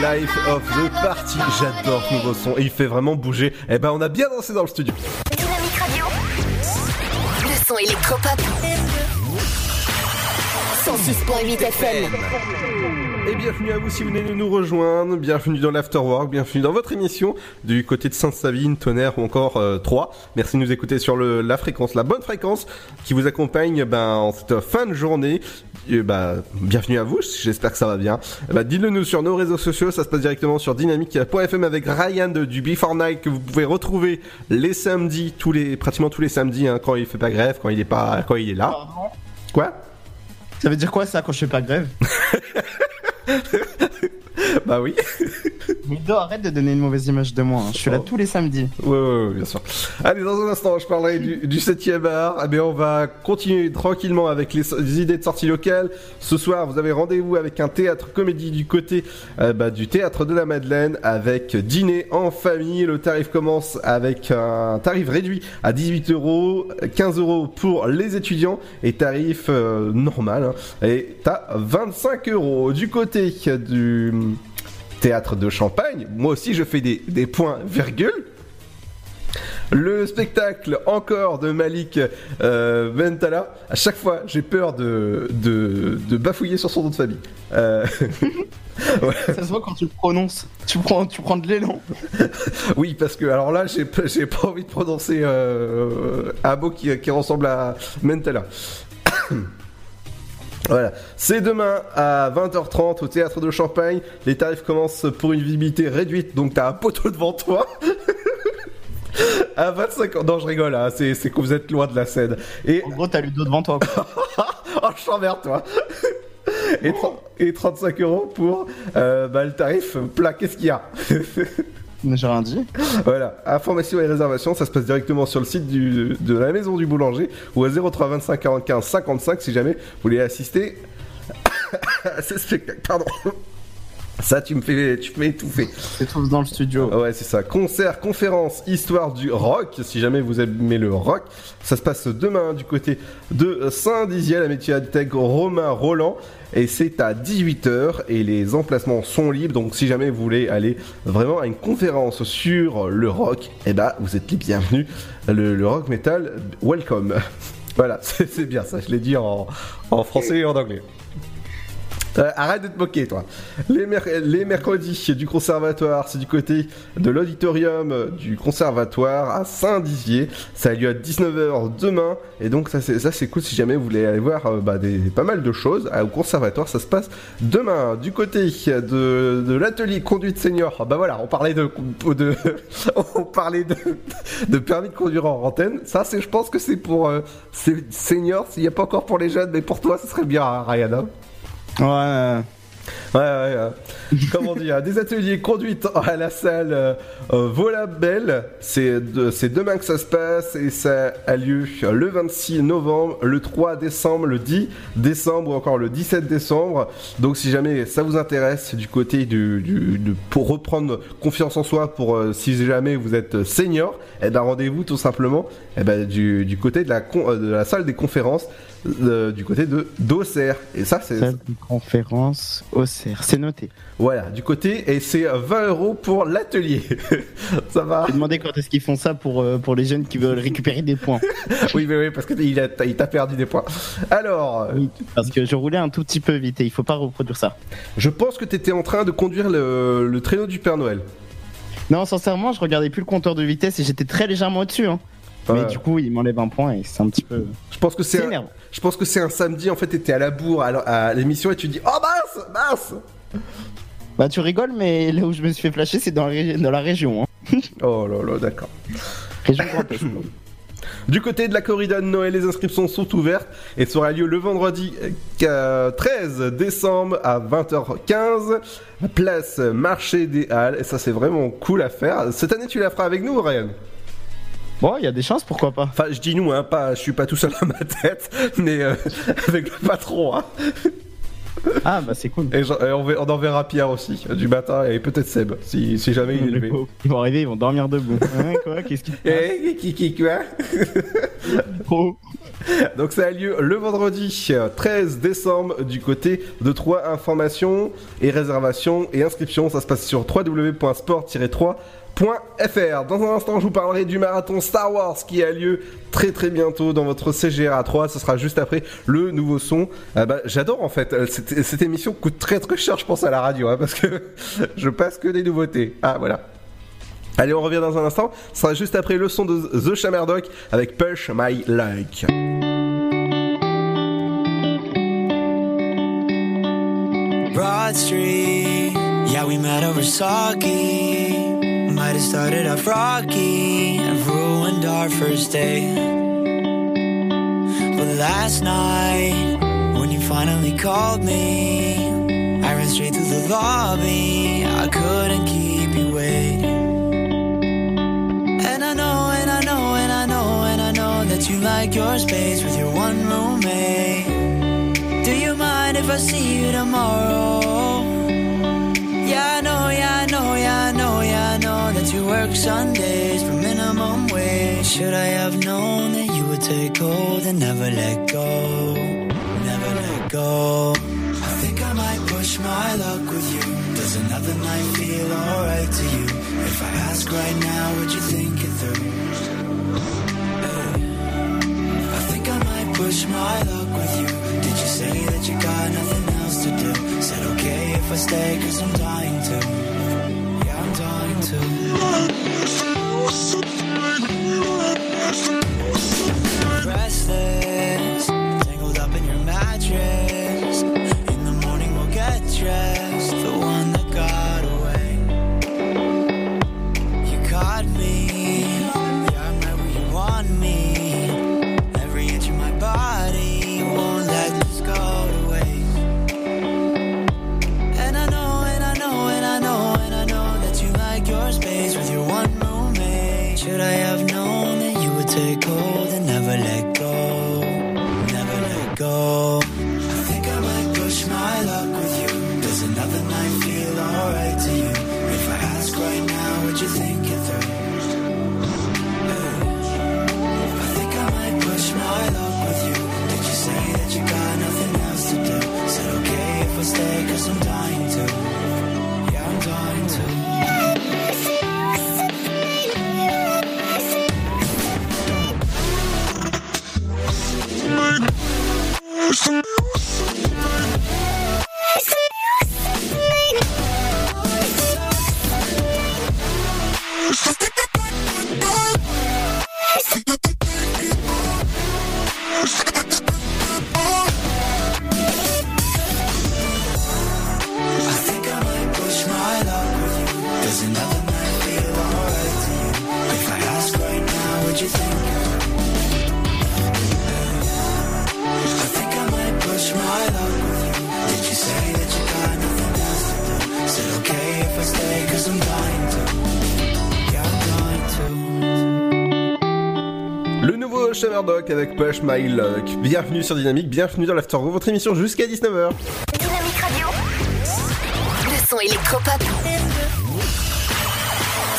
Life of the Party. J'adore ce nouveau son et il fait vraiment bouger. Eh ben, on a bien dansé dans le studio. Dynamique Radio. Le son électropop. 106.8 FM. Et bienvenue à vous si vous venez de nous rejoindre, bienvenue dans l'Afterwork, bienvenue dans votre émission du côté de Sainte-Savine, Tonnerre ou encore euh, 3. Merci de nous écouter sur le, la fréquence, la bonne fréquence qui vous accompagne ben, en cette fin de journée. Et, bah, bienvenue à vous, j'espère que ça va bien. Eh ben, Dites-le nous sur nos réseaux sociaux, ça se passe directement sur dynamique.fm avec Ryan de, du Before Night que vous pouvez retrouver les samedis, tous les, pratiquement tous les samedis hein, quand il fait pas grève, quand il est, pas, quand il est là. Quoi? Ça veut dire quoi ça quand je fais pas grève? *laughs* Bah oui. Ludo, arrête de donner une mauvaise image de moi. hein. Je suis là tous les samedis. Ouais, ouais, ouais, bien sûr. Allez, dans un instant, je parlerai du, du 7ème art. Eh bien, on va continuer tranquillement avec les idées de sortie locale. Ce soir, vous avez rendez-vous avec un théâtre comédie du côté euh, bah, du théâtre de la Madeleine avec dîner en famille. Le tarif commence avec un tarif réduit à 18 euros, 15 euros pour les étudiants et tarif euh, normal. hein, et t'as 25 euros. Du côté du théâtre de Champagne, moi aussi je fais des, des points virgules. Le spectacle encore de Malik euh, Bentala. À chaque fois, j'ai peur de, de, de bafouiller sur son nom de famille. Euh, *laughs* Ça se voit quand tu le prononces. Tu prends, tu prends de l'élan. *laughs* oui, parce que alors là, j'ai pas- j'ai pas envie de prononcer euh, un mot qui, qui ressemble à Mentala. *coughs* Voilà, c'est demain à 20h30 au théâtre de Champagne. Les tarifs commencent pour une visibilité réduite, donc t'as un poteau devant toi. *laughs* à 25 ans. Non, je rigole, hein, c'est que vous êtes loin de la scène. Et... En gros, t'as Ludo devant toi. *laughs* oh, je t'emmerde, toi. et, 30 et 35 euros pour euh, bah, le tarif plat. Qu'est-ce qu'il y a? *laughs* J'ai rien dit. Voilà, informations et réservations, ça se passe directement sur le site de la maison du boulanger ou à 03 25 45 55 si jamais vous voulez assister *coughs* à ce spectacle. Pardon. Ça, tu me fais, tu me fais étouffer. T'étouffes dans le studio. Ouais, c'est ça. Concert, conférence, histoire du rock. Si jamais vous aimez le rock, ça se passe demain du côté de Saint-Dizier, la médiathèque Romain Roland. Et c'est à 18h et les emplacements sont libres. Donc si jamais vous voulez aller vraiment à une conférence sur le rock, eh ben vous êtes les bienvenus. Le, le rock metal, welcome. *laughs* Voilà, c'est *laughs* c'est bien ça. Je l'ai dit en, en français et en anglais. Euh, arrête de te moquer, toi. Les, merc- les mercredis du conservatoire, c'est du côté de l'auditorium du conservatoire à Saint-Dizier. Ça a lieu à 19h demain. Et donc, ça, c'est cool si jamais vous voulez aller voir euh, bah, pas mal de choses. Ah, Au conservatoire, ça se passe demain. Du côté de, l'atelier conduite senior, ah, bah voilà, on parlait de, *laughs* permis de conduire en antenne. Ça, je pense que c'est pour euh, senior. S'il n'y a pas encore pour les jeunes, mais pour toi, ce serait bien, hein, Ryan. hein. Og, eh, Ouais, ouais, ouais. Comment dire Des ateliers conduite à la salle euh, euh, Volabelle. C'est de- demain que ça se passe et ça a lieu le 26 novembre, le 3 décembre, le 10 décembre ou encore le 17 décembre. Donc si jamais ça vous intéresse du côté du, pour reprendre confiance en soi, pour euh, si jamais vous êtes senior, eh ben rendez-vous tout simplement eh ben, du, du côté de la, euh, de la salle des conférences du côté de d'Auxerre. Et ça c'est Salle de conférence au C'est noté. voilà, du côté, et c'est euh, 20 euros pour l'atelier. *laughs* ça va? J'ai demandé quand est-ce qu'ils font ça pour, euh, pour les jeunes qui veulent récupérer des points. *laughs* Oui, mais oui, parce qu'il a- il t'a perdu des points. Alors, euh, Oui, parce que je roulais un tout petit peu vite et il faut pas reproduire ça. je pense que tu étais en train de conduire le, le traîneau du Père Noël. Non, sincèrement, je regardais plus le compteur de vitesse et j'étais très légèrement au-dessus. Hein. Mais du coup, il m'enlève un point et c'est un petit peu. Je pense que c'est C'est un, énervant. Je pense que c'est un samedi, en fait, t'étais à la bourre à, à l'émission et tu dis Oh mince, mince Bah, tu rigoles, mais là où je me suis fait flasher, c'est dans, la ré- dans la région. Hein. *laughs* Oh là là, d'accord. Région Grand Est. *clears throat* Du côté de la corrida de Noël, les inscriptions sont ouvertes et ça aura lieu le vendredi euh, 13 décembre à 20h15, place marché des Halles. Et ça, c'est vraiment cool à faire. Cette année, tu la feras avec nous, Ryan? Bon, il y a des chances, pourquoi pas Enfin, je dis nous, hein, pas, je suis pas tout seul dans ma tête, *laughs* mais euh, *laughs* avec le patron. Hein. Ah bah c'est cool. Et, on, on enverra Pierre aussi, du matin, et peut-être Seb, si, si jamais il est levé. Ils vont arriver, ils vont dormir debout. *laughs* Hein, quoi Qu'est-ce qui Eh, qui, qui, quoi Donc ça a lieu le vendredi euh, 13 décembre du côté de Troyes. Informations et réservations et inscriptions, ça se passe sur www.sport-3.fr. Dans un instant, je vous parlerai du marathon Star Wars qui a lieu très très bientôt dans votre CGR à 3. Ce sera juste après le nouveau son. Euh, bah, J'adore en fait. Euh, Cette, émission coûte très très cher, je pense, à la radio, hein, parce que *laughs* je passe que des nouveautés. Ah voilà. Allez, on revient dans un instant. Ce sera juste après le son de The Shammerdock avec Push My Luck. Broad Street, yeah, we met over. Might have started off rocky and ruined our first day. But last night, when you finally called me, I ran straight through the lobby. I couldn't keep you waiting. And I know, and I know, and I know, and I know that you like your space with your one roommate. Do you mind if I see you tomorrow? Work Sundays for minimum wage. Should I have known that you would take hold and never let go? Never let go. I think I might push my luck with you. Does another night feel alright to you? If I ask right now, would you think it through? I think I might push my luck with you. Did you say that you got nothing else to do? Said okay if I stay, cause I'm dying to. Restless, tangled up in your mattress. In the morning we'll get dressed. Shammerdock avec Push My Luck. Bienvenue sur Dynamique, bienvenue dans l'Aftergroup, votre émission jusqu'à 19h. Dynamique Radio. Le son électropop.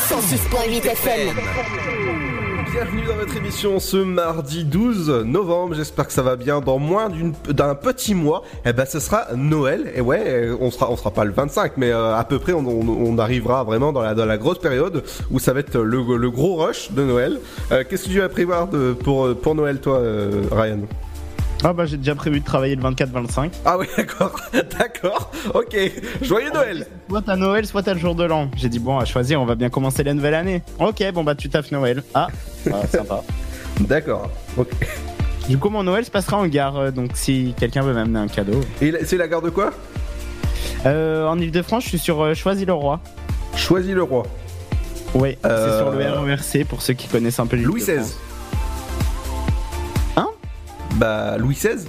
106.8 FM. Bienvenue dans votre émission ce mardi 12 novembre. J'espère que ça va bien. Dans moins d'un petit mois, eh ben, ce sera Noël. Et ouais, on sera, on sera pas le 25, mais euh, à peu près, on, arrivera vraiment dans la, grosse période où ça va être le, gros rush de Noël. Euh, Qu'est-ce que tu vas prévoir pour Noël, toi, euh, Ryan? Ah bah j'ai déjà prévu de travailler le 24-25. Ah oui, *laughs* d'accord, d'accord. Ok, joyeux Noël. Soit t'as Noël, soit t'as le jour de l'an. J'ai dit bon, à choisir, on va bien commencer la nouvelle année. Ok, bon bah tu taffes Noël. Ah, ah, sympa. *laughs* D'accord. Ok. Du coup, mon Noël se passera en gare, euh, donc si quelqu'un veut m'amener un cadeau. Et c'est la gare de quoi? Euh, en Ile-de-France, je suis sur euh, Choisy-le-Roi. Choisy-le-Roi. Oui, Euh, c'est sur le RERC pour ceux qui connaissent un peu Louis XVI. Bah, Louis XVI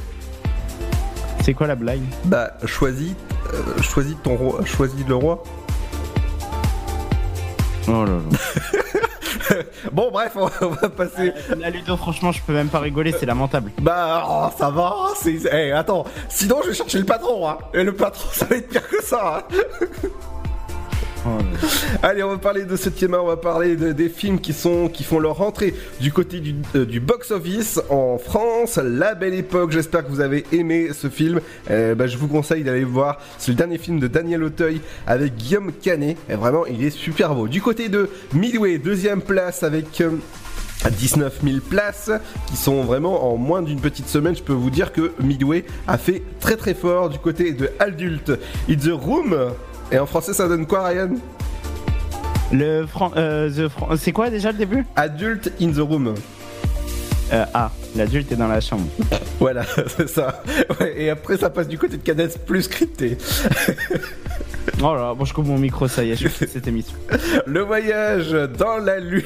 C'est quoi la blague? Bah, choisis, euh, choisis ton roi, choisis le roi. Oh là là. *laughs* bon, bref, on va, passer. La Ludo, franchement, je peux même pas rigoler, c'est lamentable. Bah, oh, ça va, c'est. Eh, attends, sinon je vais chercher le patron, hein. Et le patron, ça va être pire que ça, hein. *laughs* Allez, on va parler de ce thème, on va parler de- des films qui sont qui font leur entrée du côté du, euh, du box-office en France. La Belle Époque. J'espère que vous avez aimé ce film. Euh, bah, je vous conseille d'aller le voir. C'est le dernier film de Daniel Auteuil avec Guillaume Canet. Et vraiment, il est super beau. Du côté de Midway, deuxième place avec. euh, 19 000 places qui sont vraiment en moins d'une petite semaine. Je peux vous dire que Midway a fait très très fort du côté de Adulte. It's the Room. Et en français, ça donne quoi, Ryan Le Fran- euh, the Fran- c'est quoi déjà le début Adult in the Room. Euh, ah, l'adulte est dans la chambre. *laughs* Voilà, *laughs* c'est ça. Ouais, et après, ça passe du côté de Cadence plus scripté. Oh là là, bon, je coupe mon micro, ça y est, je *laughs* fais cette émission. Le voyage dans la lune.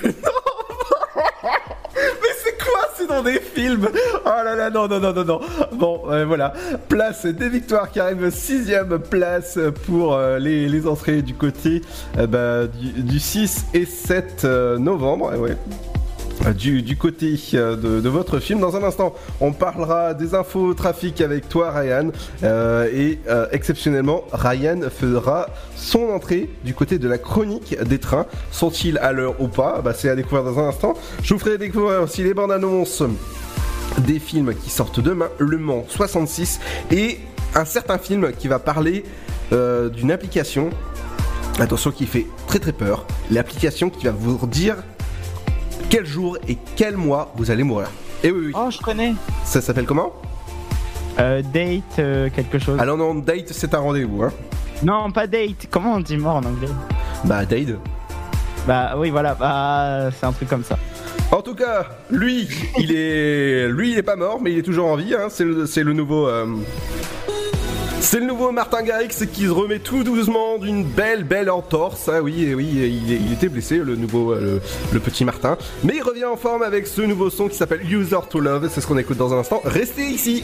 Mais c'est quoi C'est dans des films? Oh là là, non, non, non, non, non. Bon, euh, voilà. Place des victoires qui arrive sixième place pour euh, les, les entrées du côté euh, bah, du, du 6 et 7 euh, novembre. Ouais. Du, côté euh, de, votre film. Dans un instant, on parlera des infos trafic avec toi, Ryan. Euh, et euh, exceptionnellement, Ryan fera son entrée du côté de la chronique des trains. Sont-ils à l'heure ou pas? Bah, C'est à découvrir dans un instant. Je vous ferai découvrir aussi les bandes annonces des films qui sortent demain, Le Mans 66 et un certain film qui va parler d'une application, attention qui fait très très peur, l'application qui va vous dire quel jour et quel mois vous allez mourir. Et oui, oui. Oh, je connais. Ça s'appelle comment Euh, date, euh, quelque chose. Alors non, date c'est un rendez-vous. Hein. Non, pas date. Comment on dit mort en anglais Bah date. Bah oui, voilà, bah c'est un truc comme ça. En tout cas, lui, il est, lui, il est pas mort, mais il est toujours en vie. Hein. C'est le, c'est le nouveau. euh, C'est le nouveau Martin Garrix qui se remet tout doucement d'une belle, belle entorse. Ah oui, eh oui, il, est- il était blessé, le nouveau, euh, le petit Martin. Mais il revient en forme avec ce nouveau son qui s'appelle User to Love. C'est ce qu'on écoute dans un instant. Restez ici.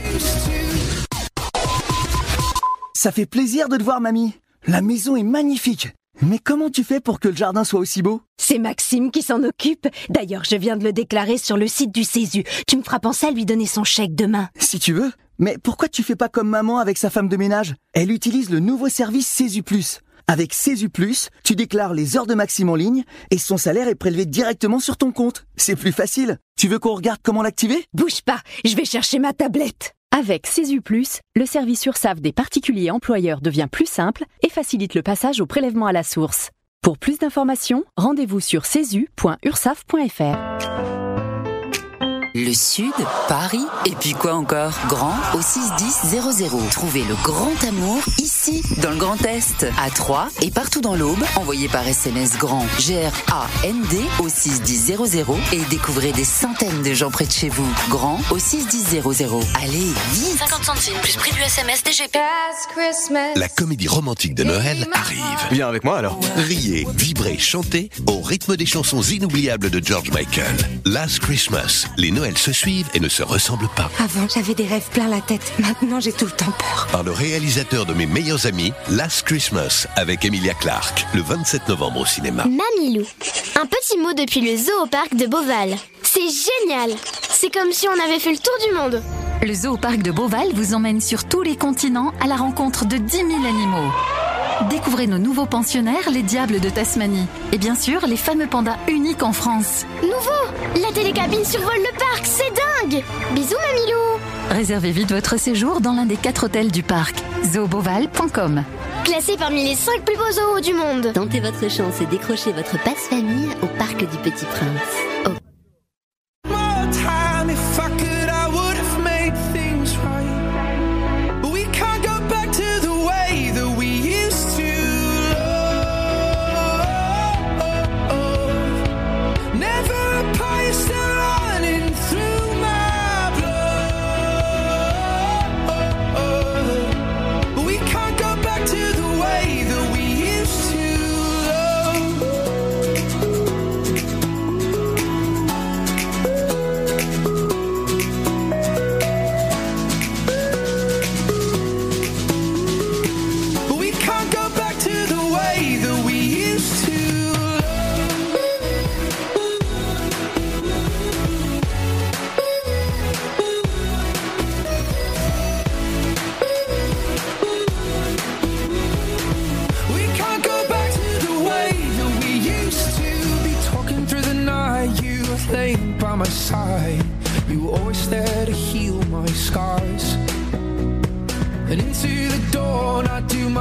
Ça fait plaisir de te voir, mamie. La maison est magnifique. Mais comment tu fais pour que le jardin soit aussi beau? C'est Maxime qui s'en occupe. D'ailleurs, je viens de le déclarer sur le site du Césu. Tu me feras penser à lui donner son chèque demain. Si tu veux. Mais pourquoi tu fais pas comme maman avec sa femme de ménage? Elle utilise le nouveau service Césu Plus. Avec Césu Plus, tu déclares les heures de Maxime en ligne et son salaire est prélevé directement sur ton compte. C'est plus facile. Tu veux qu'on regarde comment l'activer? Bouge pas, je vais chercher ma tablette. Avec Plus, le service URSAF des particuliers employeurs devient plus simple et facilite le passage au prélèvement à la source. Pour plus d'informations, rendez-vous sur cesu.ursaf.fr. Le Sud, Paris, et puis quoi encore? Grand au 61000. Trouvez le grand amour ici, dans le Grand Est, à Troyes et partout dans l'Aube. Envoyez par SMS grand G-R-A-N-D au 61000 et découvrez des centaines de gens près de chez vous. Grand au 61000. Allez, vite 50 centimes plus prix du SMS DGP. La comédie romantique de Noël arrive. Viens avec moi alors. Riez, vibrez, chantez au rythme des chansons inoubliables de George Michael. Last Christmas, les Noëls se suivent et ne se ressemblent pas. Avant, j'avais des rêves plein la tête. Maintenant, j'ai tout le temps peur. Par le réalisateur de mes meilleurs amis, Last Christmas, avec Emilia Clarke, le 27 novembre au cinéma. Mamilou. Un petit mot depuis le zoo au parc de Beauval. C'est génial. C'est comme si on avait fait le tour du monde. Le zoo parc de Beauval vous emmène sur tous les continents à la rencontre de 10 000 animaux. Découvrez nos nouveaux pensionnaires, les diables de Tasmanie. Et bien sûr, les fameux pandas uniques en France. Nouveau La télécabine survole le parc, c'est dingue Bisous Mamilou Réservez vite votre séjour dans l'un des quatre hôtels du parc. zooboval.com Classé parmi les 5 plus beaux zoos du monde. Tentez votre chance et décrochez votre passe-famille au Parc du Petit Prince. Au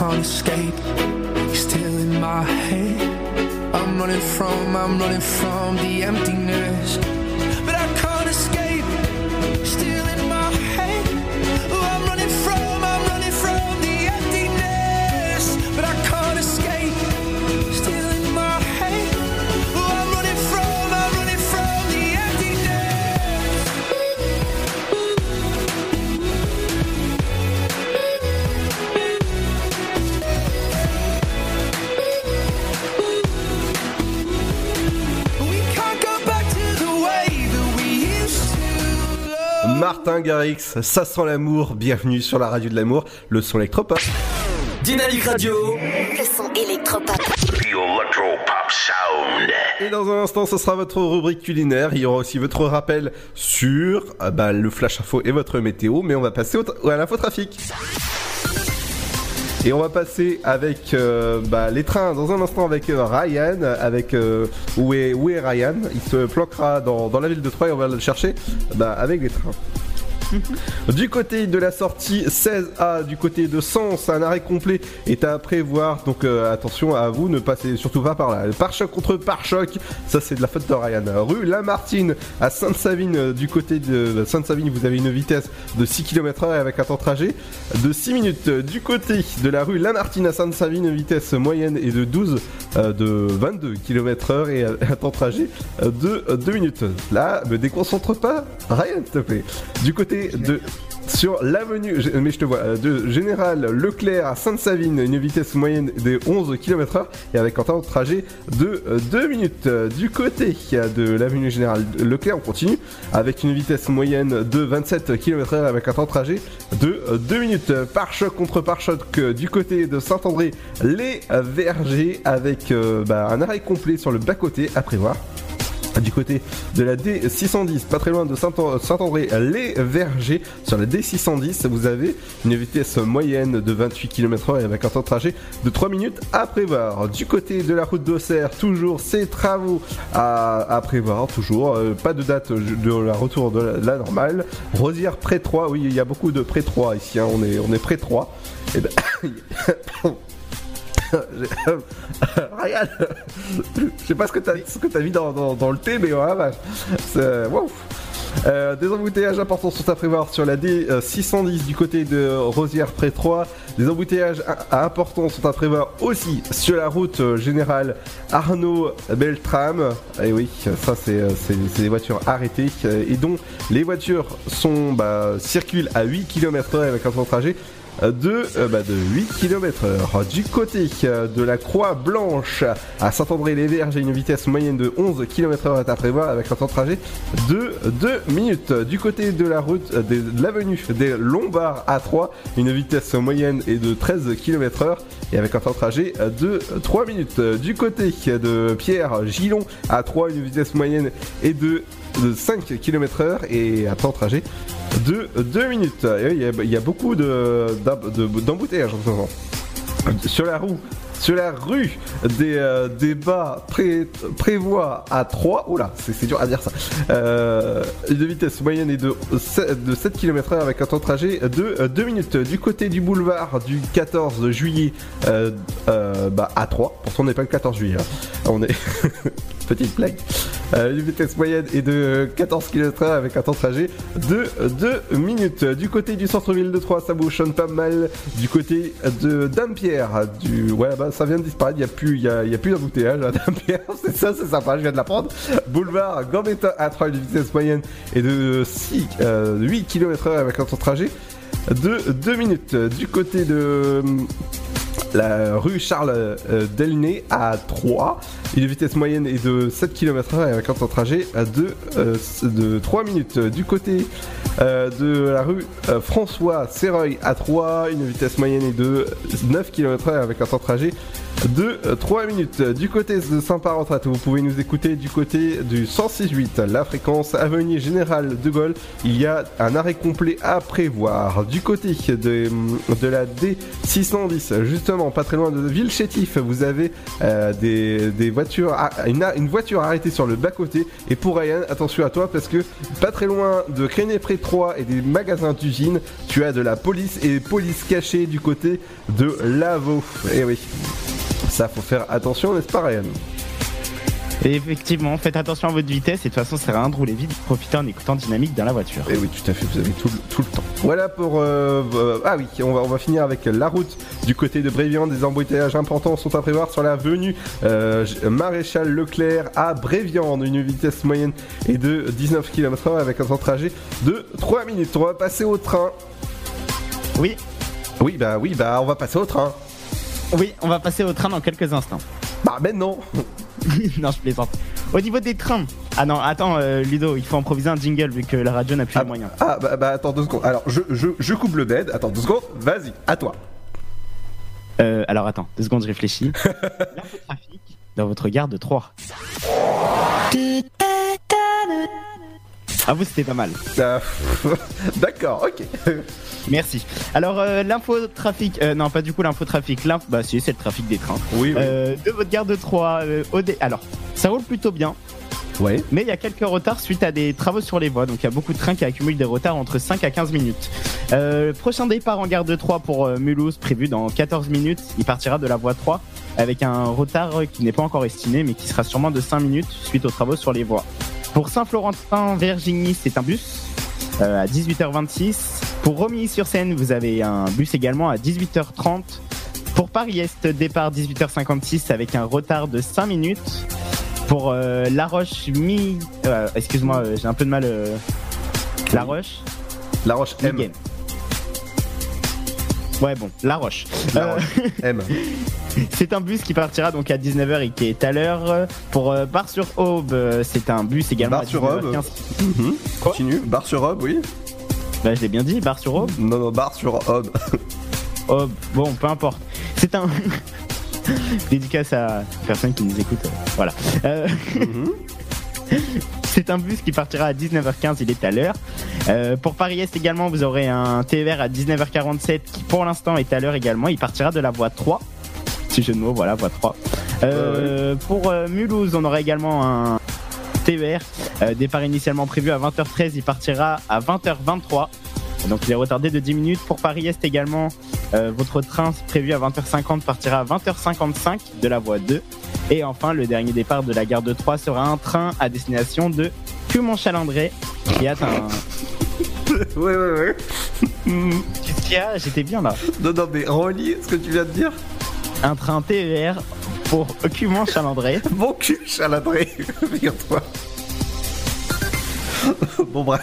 can't escape. You're still in my head. I'm running from, I'm running from the emptiness. Garrix, ça sent l'amour, bienvenue sur la radio de l'amour, le son électropop. Dynamique Radio. Le son électropop. Sound. Et dans un instant, ce sera votre rubrique culinaire. Il y aura aussi votre rappel sur euh, bah, le flash info et votre météo. Mais on va passer au à l'infotrafic. Et on va passer avec euh, bah, les trains dans un instant avec euh, Ryan. Avec euh, où est où est Ryan? Il se planquera dans, dans la ville de Troyes. et On va le chercher bah, avec les trains. *laughs* Du côté de la sortie 16A, du côté de Sens, un arrêt complet est à prévoir. Donc euh, attention à vous, ne passez surtout pas par là. Pare-choc contre pare-choc, ça c'est de la faute de Ryan. Rue Lamartine à Sainte-Savine, euh, du côté de Sainte-Savine, vous avez une vitesse de 6 km/h avec un temps de trajet de 6 minutes. Du côté de la rue Lamartine à Sainte-Savine, une vitesse moyenne est de 12, euh, de 22 km/h et un temps de trajet de 2 minutes. Là, me déconcentre pas, Ryan, s'il te plaît. Du côté sur l'avenue, mais je te vois, euh, de Général Leclerc à Sainte-Savine, une vitesse moyenne de 11 km/h et avec un temps de trajet de 2 minutes. Du côté de l'avenue Général Leclerc, on continue avec une vitesse moyenne de 27 km/h avec un temps de trajet de 2 minutes. Pare-choc contre pare-choc euh, du côté de Saint-André, les Vergers avec euh, bah, un arrêt complet sur le bas-côté à prévoir. Du côté de la D610, pas très loin de Saint- Saint-André, les Vergers, sur la D610, vous avez une vitesse moyenne de 28 km/h avec un temps de trajet de 3 minutes à prévoir. Du côté de la route d'Auxerre, toujours ces travaux à, à prévoir, toujours. Euh, pas de date de la retour de la, normale. Rosière pré 3, oui, il y a beaucoup de pré 3 ici, hein, on est, on est pré 3. Et *coughs* *laughs* Je sais pas ce que t'as ce mis dans, le thé, mais vache. C'est- wow. Euh, des embouteillages importants sont à prévoir sur la D610 du côté de Rosière près 3. Des embouteillages importants sont à prévoir aussi sur la route euh, générale Arnaud Beltram. Et oui, ça c'est euh, c'est- des voitures arrêtées et dont les voitures sont bah, circulent à 8 km/h avec un temps de trajet de, euh, bah, 8 km heure. Du côté euh, de la Croix Blanche à Saint-André-les-Verges, une vitesse moyenne de 11 km heure à prévoir avec un temps de trajet de 2 minutes. Du côté de la route euh, de l'avenue des Lombards à 3, une vitesse moyenne est de 13 km heure et avec un temps de trajet de 3 minutes. Du côté de Pierre Gillon à 3, une vitesse moyenne est de de 5 km heure et un temps de trajet de 2 minutes. Il y a, beaucoup de- d'em- de- d'embouteillages en ce moment. Sur la roue sur la rue des, euh, pré- prévoit à 3. Oula, c'est dur à dire ça. Euh, une vitesse moyenne est de, 7 de 7 km/h avec un temps de trajet de 2 minutes. Du côté du boulevard du 14 juillet euh, euh, bah, à 3. Pourtant, on n'est pas le 14 juillet. hein. On est. *laughs* Petite blague. Euh, une vitesse moyenne est de 14 km/h avec un temps de trajet de 2 minutes. Du côté du centre-ville de Troyes, ça bouchonne pas mal. Du côté de Dampierre, du ouais ça vient de disparaître. Il y a plus, d'embouteillage *laughs* Dampierre. C'est ça, c'est sympa. Je viens de l'apprendre. Boulevard Gambetta à Troyes, une vitesse moyenne est de 6, euh, 8 km/h avec un temps de trajet de 2 minutes. Du côté de la rue Charles euh, Delnay à 3. Une vitesse moyenne est de 7 km/h avec un temps de trajet de, euh, de 3 minutes. Du côté euh, de la rue euh, François Serreuil à 3, une vitesse moyenne est de 9 km/h avec un temps de trajet de euh, 3 minutes. Du côté de Saint-Parentrat, vous pouvez nous écouter du côté du 106.8, la fréquence Avenue Général de Gaulle. Il y a un arrêt complet à prévoir. Du côté de, de la D610, justement, pas très loin de Villechétif, vous avez euh, des, voitures, une, une voiture arrêtée sur le bas-côté. Et pour Ryan, attention à toi parce que pas très loin de Créné-Pré 3 et des magasins d'usine, tu as de la police et police cachée du côté de Lavaux. Et oui. Ça, faut faire attention, n'est-ce pas, Ryan? Et effectivement, faites attention à votre vitesse et de toute façon, c'est rien de rouler vite. Profitez en écoutant dynamique dans la voiture. Et oui, tout à fait, vous avez tout, le- tout le temps. Voilà pour. euh, euh, ah oui, on va, on va finir avec la route du côté de Bréviand. Des embouteillages importants sont à prévoir sur la venue euh, Maréchal Leclerc à Bréviand. Une vitesse moyenne est de 19 km/h avec un temps de trajet de 3 minutes. On va passer au train. Oui. Oui, bah oui, bah on va passer au train. Oui, on va passer au train dans quelques instants. Bah, mais *laughs* non je plaisante. Au niveau des trains. Ah non, attends, euh, Ludo, il faut improviser un jingle vu que la radio n'a plus les moyens. Ah bah, bah, attends deux secondes. Alors je, je, je coupe le bed. Attends deux secondes. Vas-y, à toi. Euh, alors attends, deux secondes, je réfléchis. *laughs* L'infotrafic dans votre gare de 3. Ah vous c'était pas mal. Euh, *laughs* D'accord, ok. Merci. Alors euh, l'infotrafic, euh, non pas du coup l'infotrafic, l'inf... bah si c'est le trafic des trains. Oui, oui. Euh, de votre gare de 3 au dé... Alors ça roule plutôt bien. Ouais. Mais il y a quelques retards suite à des travaux sur les voies. Donc il y a beaucoup de trains qui accumulent des retards entre 5 à 15 minutes. Euh, prochain départ en gare de 3 pour euh, Mulhouse prévu dans 14 minutes. Il partira de la voie 3 avec un retard qui n'est pas encore estimé mais qui sera sûrement de 5 minutes suite aux travaux sur les voies. Pour Saint-Florentin-Vergigny, c'est un bus euh, à 18h26. Pour Romilly-sur-Seine, vous avez un bus également à 18h30. Pour Paris-Est, départ 18h56 avec un retard de 5 minutes. Pour euh, La Roche Mi... euh, Excuse-moi, j'ai un peu de mal... La Roche La Roche M. Ouais bon, La Roche. La Euh, Roche *laughs* M. c'est un bus qui partira donc à 19h et qui est à l'heure. Pour euh, Bar-sur-Aube, c'est un bus également Bar sur à Aube. 19h15. Mhm. Continue. Bar sur Aube, oui. Bah je l'ai bien dit, Bar-sur-Aube Non, non, bar sur Aube. *laughs* Aube, bon, peu importe. C'est un... *laughs* Dédicace à personne qui nous écoute. euh, voilà. Euh, C'est un bus qui partira à 19h15, il est à l'heure. Euh, pour Paris-Est également, vous aurez un TER à 19h47 qui pour l'instant est à l'heure également. Il partira de la voie 3. Si jeu de mots, voilà, voie 3. Euh, Pour euh, Mulhouse, on aura également un TER. Départ initialement prévu à 20h13, il partira à 20h23. Donc il est retardé de 10 minutes. Pour Paris-Est également, euh, votre train prévu à 20h50 partira à 20h55 de la voie 2. Et enfin, le dernier départ de la gare de Troyes sera un train à destination de Cumont-Chalindré qui. *laughs* ouais, ouais, ouais. Qu'est-ce qu'il y a J'étais bien là. Non, non, mais relis ce que tu viens de dire. Un train TER pour Cumont-Chalindré. *laughs* Mon cul, chaladré, figure-toi. *laughs* bon, bref.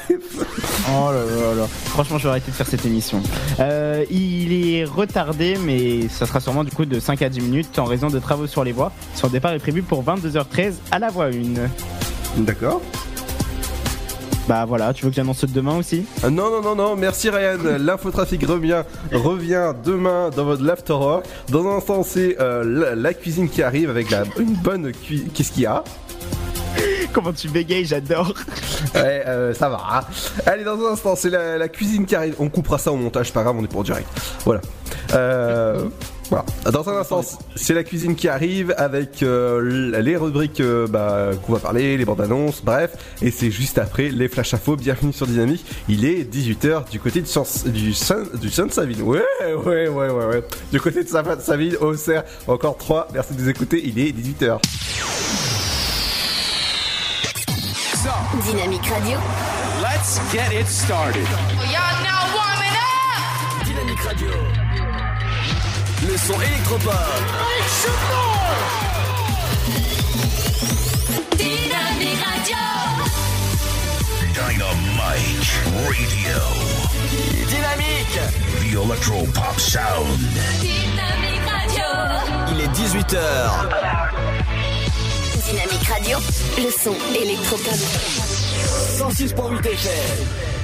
Oh là là là. Franchement, je vais arrêter de faire cette émission. Euh, il est retardé, mais ça sera sûrement du coup de 5 à 10 minutes en raison de travaux sur les voies. Son départ est prévu pour 22h13 à la voie 1. D'accord. Bah voilà, tu veux que j'annonce demain aussi? Euh, Non, non, non, non, merci Ryan. *laughs* L'infotrafic revient, revient demain dans votre l'afterwork. Dans un instant, c'est euh, la, la cuisine qui arrive avec la, une bonne cuisine. Qu'est-ce qu'il y a? *laughs* Comment tu bégayes, j'adore. Ouais, euh, ça va. hein. Allez, dans un instant, c'est la, la cuisine qui arrive. On coupera ça au montage, pas grave, on est pour direct. Voilà. Euh, Voilà. Dans un instant, c'est la cuisine qui arrive avec euh, les rubriques euh, bah, qu'on va parler, les bandes annonces, bref. Et c'est juste après les flash infos. Bienvenue sur Dynamique. Il est 18h du côté du, sens, du, Sun, du Sun Savine. Ouais, ouais, ouais, ouais, ouais. Du côté de Sa- Savine, Auxerre, encore 3. Merci de nous écouter. Il est 18h. Dynamique Radio. Let's get it started. Now warming up. Dynamique Radio. Le son électropop. Dynamique Radio. Dynamite Radio. Dynamique. The Electro Pop Sound. Dynamique Radio. Il est 18h. Dynamique Radio. Le son électropop. 106.8 FM.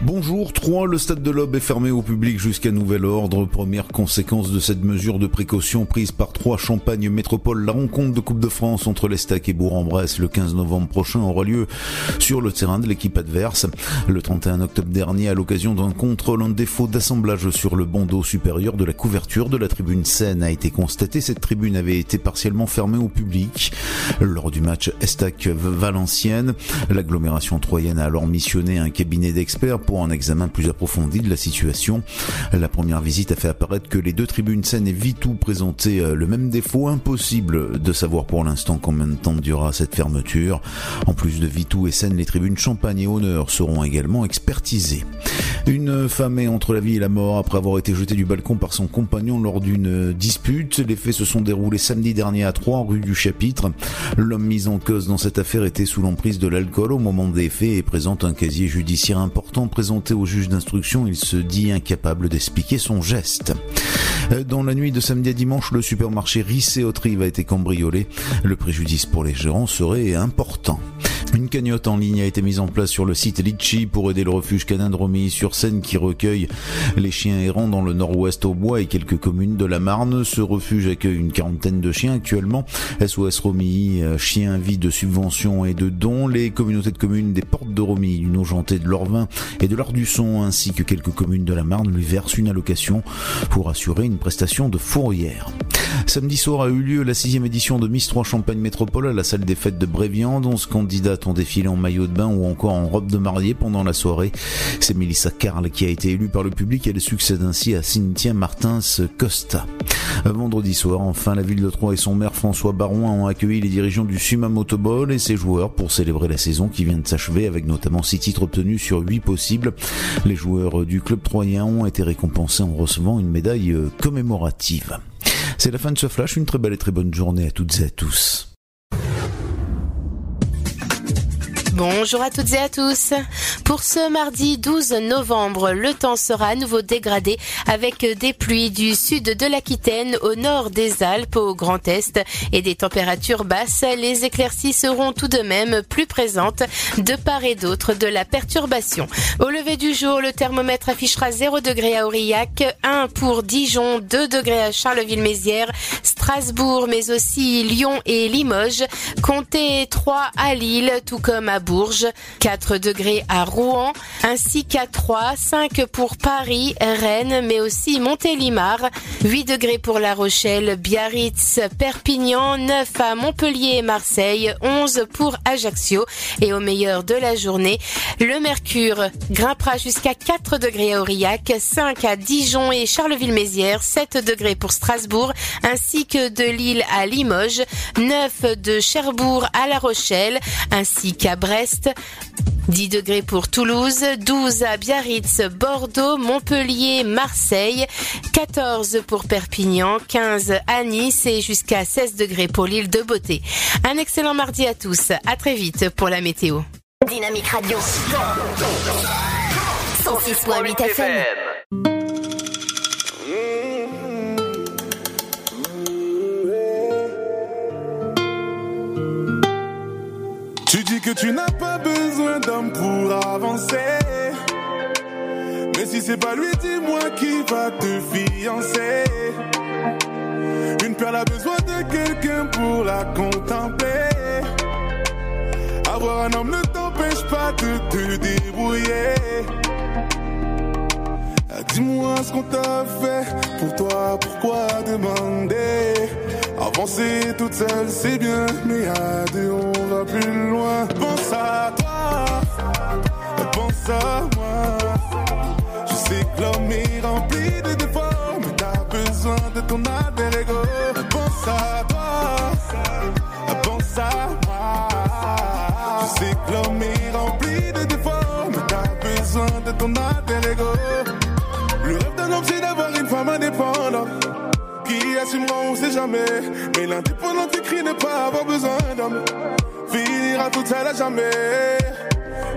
Bonjour, 3. Le stade de l'Aube est fermé au public jusqu'à nouvel ordre. Première conséquence de cette mesure de précaution prise par 3 Champagne Métropole. La rencontre de Coupe de France entre l'Estac et Bourg-en-Bresse le 15 novembre prochain aura lieu sur le terrain de l'équipe adverse. Le 31 octobre dernier, à l'occasion d'un contrôle, un défaut d'assemblage sur le bandeau supérieur de la couverture de la tribune Seine a été constaté. Cette tribune avait été partiellement fermée au public. Lors du match Estac-Valenciennes, l'agglomération troyenne a alors missionné un cabinet d'experts pour un examen plus approfondi de la situation. La première visite a fait apparaître que les deux tribunes Seine et Vitou présentaient euh, le même défaut. Impossible de savoir pour l'instant combien de temps durera cette fermeture. En plus de Vitou et Seine, les tribunes Champagne et Honneur seront également expertisées. Une femme est entre la vie et la mort après avoir été jetée du balcon par son compagnon lors d'une dispute. Les faits se sont déroulés samedi dernier à 3 rue du Chapitre. L'homme mis en cause dans cette affaire était sous l'emprise de l'alcool au moment des faits et présente un casier judiciaire important présenté au juge d'instruction. Il se dit incapable d'expliquer son geste. Dans la nuit de samedi à dimanche, le supermarché Rissé Autrive a été cambriolé. Le préjudice pour les gérants serait important. Une cagnotte en ligne a été mise en place sur le site Litchi pour aider le refuge canin de Romilly-sur-Seine qui recueille les chiens errants dans le nord-ouest au bois et quelques communes de la Marne. Ce refuge accueille une quarantaine de chiens actuellement. SOS Romilly, euh, chiens vie de subventions et de dons. Les communautés de communes des Portes de Romilly, du Nogentais, de l'Orvin et de l'Ardusson ainsi que quelques communes de la Marne lui versent une allocation pour assurer une prestation de fourrière. Samedi soir a eu lieu la sixième édition de Miss 3 Champagne Métropole à la salle des fêtes de Bréviande. 11 candidates ont défilé en maillot de bain ou encore en robe de mariée pendant la soirée. C'est Mélissa Carl qui a été élue par le public. Elle succède ainsi à Cynthia Martins Costa. Vendredi soir, enfin, la ville de Troyes et son maire François Barouin ont accueilli les dirigeants du Suma Motoball et ses joueurs pour célébrer la saison qui vient de s'achever avec notamment 6 titres obtenus sur 8 possibles. Les joueurs du club troyen ont été récompensés en recevant une médaille euh, commémorative. C'est la fin de ce flash, une très belle et très bonne journée à toutes et à tous. Bonjour à toutes et à tous. Pour ce mardi 12 novembre, le temps sera à nouveau dégradé avec des pluies du sud de l'Aquitaine au nord des Alpes au Grand Est et des températures basses. Les éclaircies seront tout de même plus présentes de part et d'autre de la perturbation. Au lever du jour, le thermomètre affichera 0 degré à Aurillac, 1 pour Dijon, 2 degrés à Charleville-Mézières, Strasbourg, mais aussi Lyon et Limoges. Comptez 3 à Lille, tout comme à Bourges, 4 degrés à Rouen, ainsi qu'à 3, 5 pour Paris, Rennes, mais aussi Montélimar, 8 degrés pour La Rochelle, Biarritz, Perpignan, 9 à Montpellier et Marseille, 11 pour Ajaccio. Et au meilleur de la journée, le mercure grimpera jusqu'à 4 degrés à Aurillac, 5 à Dijon et Charleville-Mézières, 7 degrés pour Strasbourg, ainsi que de Lille à Limoges, 9 de Cherbourg à La Rochelle, ainsi qu'à Brest. 10 degrés pour Toulouse, 12 à Biarritz, Bordeaux, Montpellier, Marseille, 14 pour Perpignan, 15 à Nice et jusqu'à 16 degrés pour l'île de Beauté. Un excellent mardi à tous. À très vite pour la météo. Dynamique Radio. 106.8 FM. Que tu n'as pas besoin d'homme pour avancer. Mais si c'est pas lui, dis-moi qui va te fiancer. Une perle a besoin de quelqu'un pour la contempler. Avoir un homme ne t'empêche pas de te débrouiller. Dis-moi ce qu'on t'a fait. Pour toi, pourquoi demander? Avancer toute seule, c'est bien. Mais à deux, on va plus loin. Pense à toi. Pense à moi. Je sais que l'homme est rempli de défauts. Mais t'as besoin de ton alter ego. Pense à toi. Pense à moi. Je sais que l'homme est rempli de défauts. Mais t'as besoin de ton alter ego. Le rêve d'un homme, d'avoir une femme indépendante. Qui assumera, on sait jamais. Mais l'indépendant crie ne pas avoir besoin d'homme. Finira toute seule à jamais.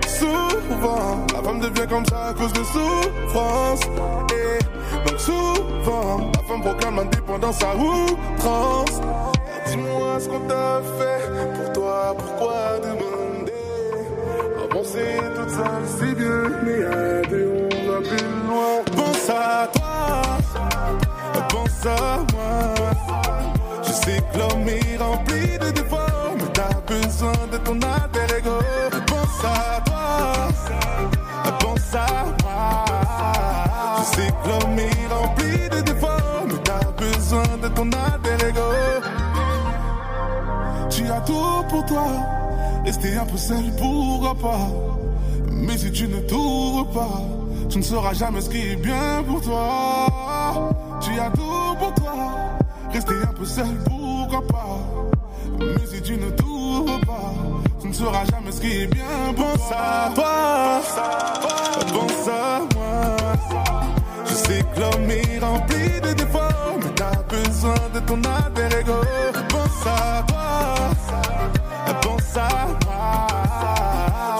Souvent, la femme devient comme ça à cause de souffrance. Et donc souvent, la femme proclame l'indépendance à outrance. Dis-moi ce qu'on t'a fait. Pour toi, pourquoi demander? Avancer toute seule, c'est bien. Mais à Je sais que l'homme est rempli de défauts. Mais t'as besoin de ton alter ego. Pense à toi. Pense à moi. Je sais que l'homme est rempli de défauts. Mais t'as besoin de ton alter. Tu as tout pour toi. Rester un peu seul, pourquoi pas. Mais si tu ne t'ouvres pas, tu ne sauras jamais ce qui est bien pour toi. Tu as tout pour toi. Rester un peu seul, pourquoi pas? Mais si tu ne t'ouvres pas, tu ne sauras jamais ce qui est bien. Pense à toi, pense à moi. Je sais que l'homme est rempli de défauts, mais t'as besoin de ton alter ego. Pense à toi, pense à moi.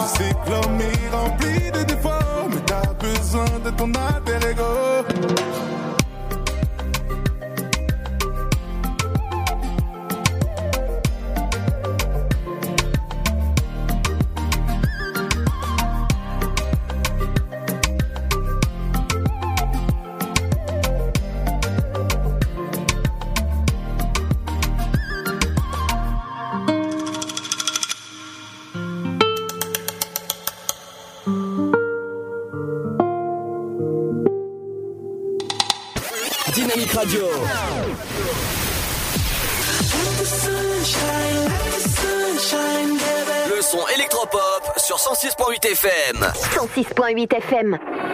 Je sais que l'homme est rempli de défauts, mais t'as besoin de ton alter. FM. 106.8 FM.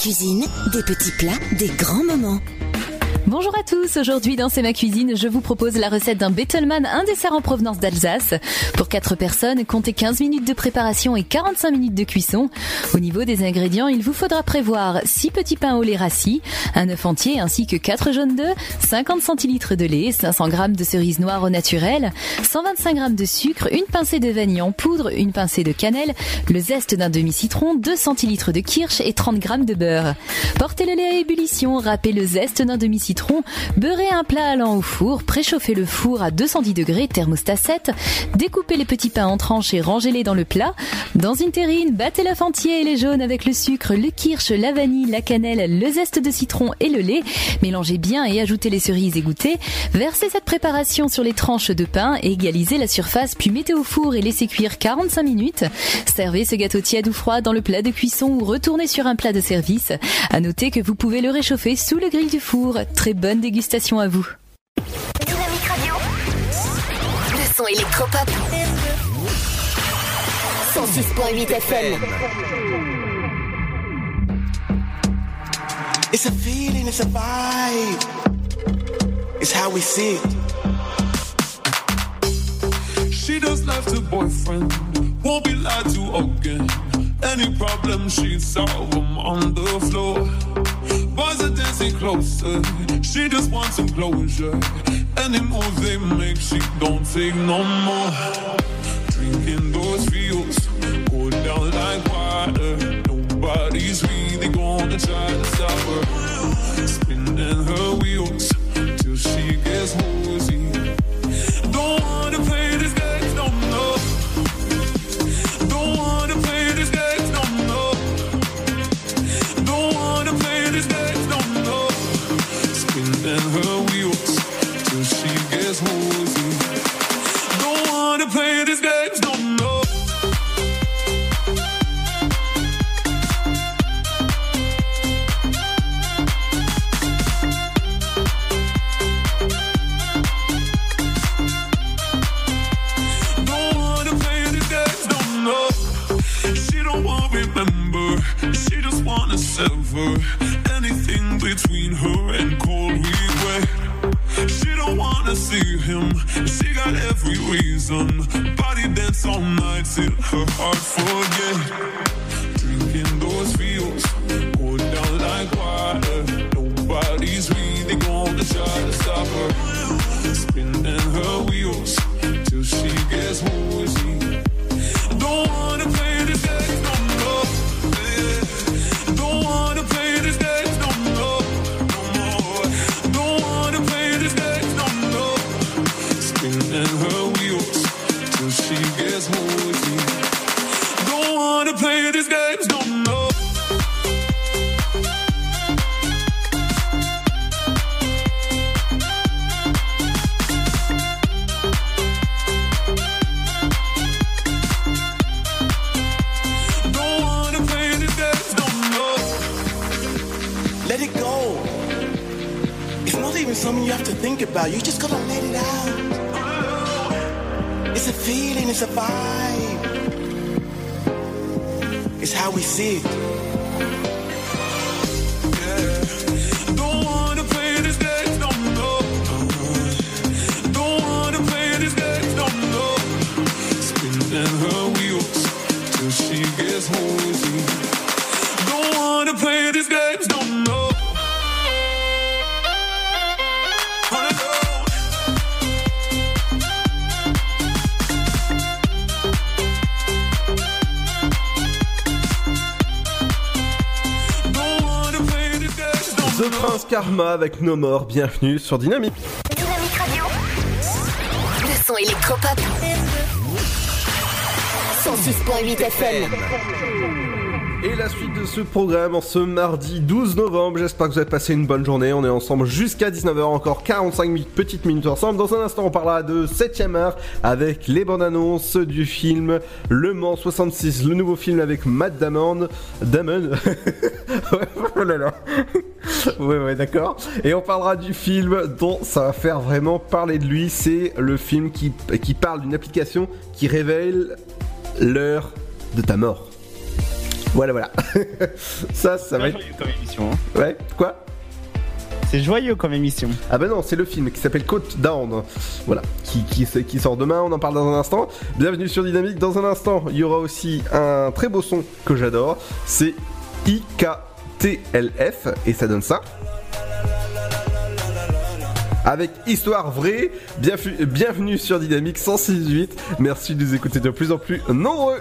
Cuisine, des petits plats, des grands moments. Bonjour à tous, aujourd'hui dans C'est ma cuisine, je vous propose la recette d'un Bettelmann, un dessert en provenance d'Alsace. Pour 4 personnes, comptez 15 minutes de préparation et 45 minutes de cuisson. Au niveau des ingrédients, il vous faudra prévoir 6 petits pains au lait rassis, un œuf entier ainsi que 4 jaunes d'œufs, 50 centilitres de lait, 500 g de cerises noires au naturel, 125 g de sucre, une pincée de vanille en poudre, une pincée de cannelle, le zeste d'un demi-citron, 2 centilitres de kirsch et 30 g de beurre. Portez le lait à ébullition, râpez le zeste d'un demi-citron, beurrez un plat allant au four, préchauffez le four à 210 degrés, thermostat 7, découpez les petits pains en tranches et rangez-les dans le plat. Dans une terrine, battez l'œuf entier et les jaunes avec le sucre, le kirsch, la vanille, la cannelle, le zeste de citron et le lait. Mélangez bien et ajoutez les cerises égouttées. Versez cette préparation sur les tranches de pain, égalisez la surface puis mettez au four et laissez cuire 45 minutes. Servez ce gâteau tiède ou froid dans le plat de cuisson ou retournez sur un plat de service. À noter que vous pouvez le réchauffer sous le grill du four. Très bonne dégustation à vous. Dynamique Radio. Le son électropop. 106.8 FM. It's a feeling, it's a vibe. It's how we see it. She just left her boyfriend, won't be lied to again. Any problem she solve them on the floor. Boys are dancing closer, she just wants some closure. Any move they make, she don't take no more. Drinking those feels, go down like water. Nobody's really gonna try to stop her. Spinning her wheels till she gets woozy. Wheels till she Avec No More, bienvenue sur Dynamique. Dynamique Radio. Le son électropop. 106.8 FM. Et la suite de ce programme en ce mardi 12 novembre. J'espère que vous avez passé une bonne journée. On est ensemble jusqu'à 19h, encore 45 minutes, petites minutes ensemble. Dans un instant, on parlera de 7ème art avec les bandes annonces du film Le Mans 66, le nouveau film avec Matt Damon. Damon *laughs* Ouais, oh là là. *laughs* Ouais, ouais, d'accord. Et on parlera du film dont ça va faire vraiment parler de lui. C'est le film qui, qui parle d'une application qui révèle l'heure de ta mort. Voilà, voilà. *laughs* ça, ça va être. comme émission. hein. Ouais, quoi? C'est joyeux comme émission. Ah bah non, c'est le film qui s'appelle Côte Down. Voilà, qui, qui, qui sort demain, on en parle dans un instant. Bienvenue sur Dynamique, dans un instant, il y aura aussi un très beau son que j'adore. C'est IKTLF, et ça donne ça. Avec Histoire Vraie, bienvenue, sur Dynamique 106.8. Merci de nous écouter de plus en plus nombreux.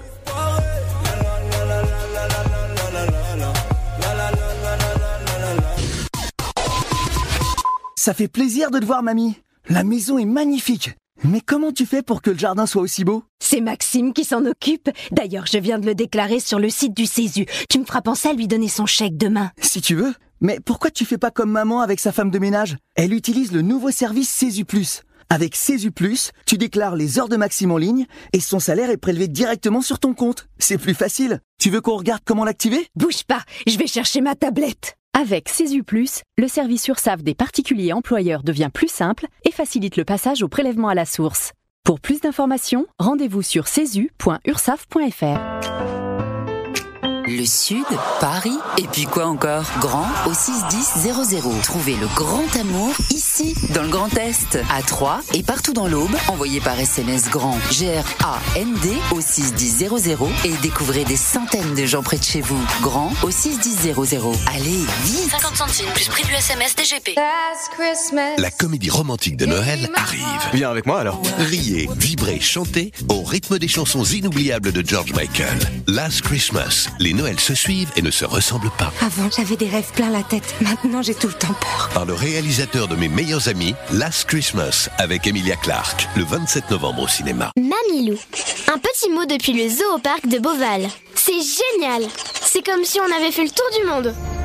Ça fait plaisir de te voir, mamie. La maison est magnifique. Mais comment tu fais pour que le jardin soit aussi beau? C'est Maxime qui s'en occupe. D'ailleurs, je viens de le déclarer sur le site du Césu. Tu me feras penser à lui donner son chèque demain. Si tu veux. Mais pourquoi tu fais pas comme maman avec sa femme de ménage? Elle utilise le nouveau service Césu Plus. Avec Césu Plus, tu déclares les heures de Maxime en ligne et son salaire est prélevé directement sur ton compte. C'est plus facile. Tu veux qu'on regarde comment l'activer? Bouge pas, je vais chercher ma tablette. Avec Plus, le service URSAF des particuliers employeurs devient plus simple et facilite le passage au prélèvement à la source. Pour plus d'informations, rendez-vous sur cesu.ursaf.fr. Le Sud, Paris, et puis quoi encore? Grand au 61000. Trouvez le grand amour ici, dans le Grand Est, à Troyes et partout dans l'Aube. Envoyez par SMS grand G-R-A-N-D au 61000 et découvrez des centaines de gens près de chez vous. Grand au 61000. Allez, vite 50 centimes plus prix du SMS DGP. La comédie romantique de Noël arrive. Viens avec moi alors. Riez, vibrez, chantez au rythme des chansons inoubliables de George Michael. Last Christmas. Les Noëls se suivent et ne se ressemblent pas. Avant, j'avais des rêves plein la tête. Maintenant, j'ai tout le temps peur. Par le réalisateur de mes meilleurs amis, Last Christmas, avec Emilia Clarke, le 27 novembre au cinéma. Mamilou. Un petit mot depuis le zoo au parc de Beauval. C'est génial. C'est comme si on avait fait le tour du monde.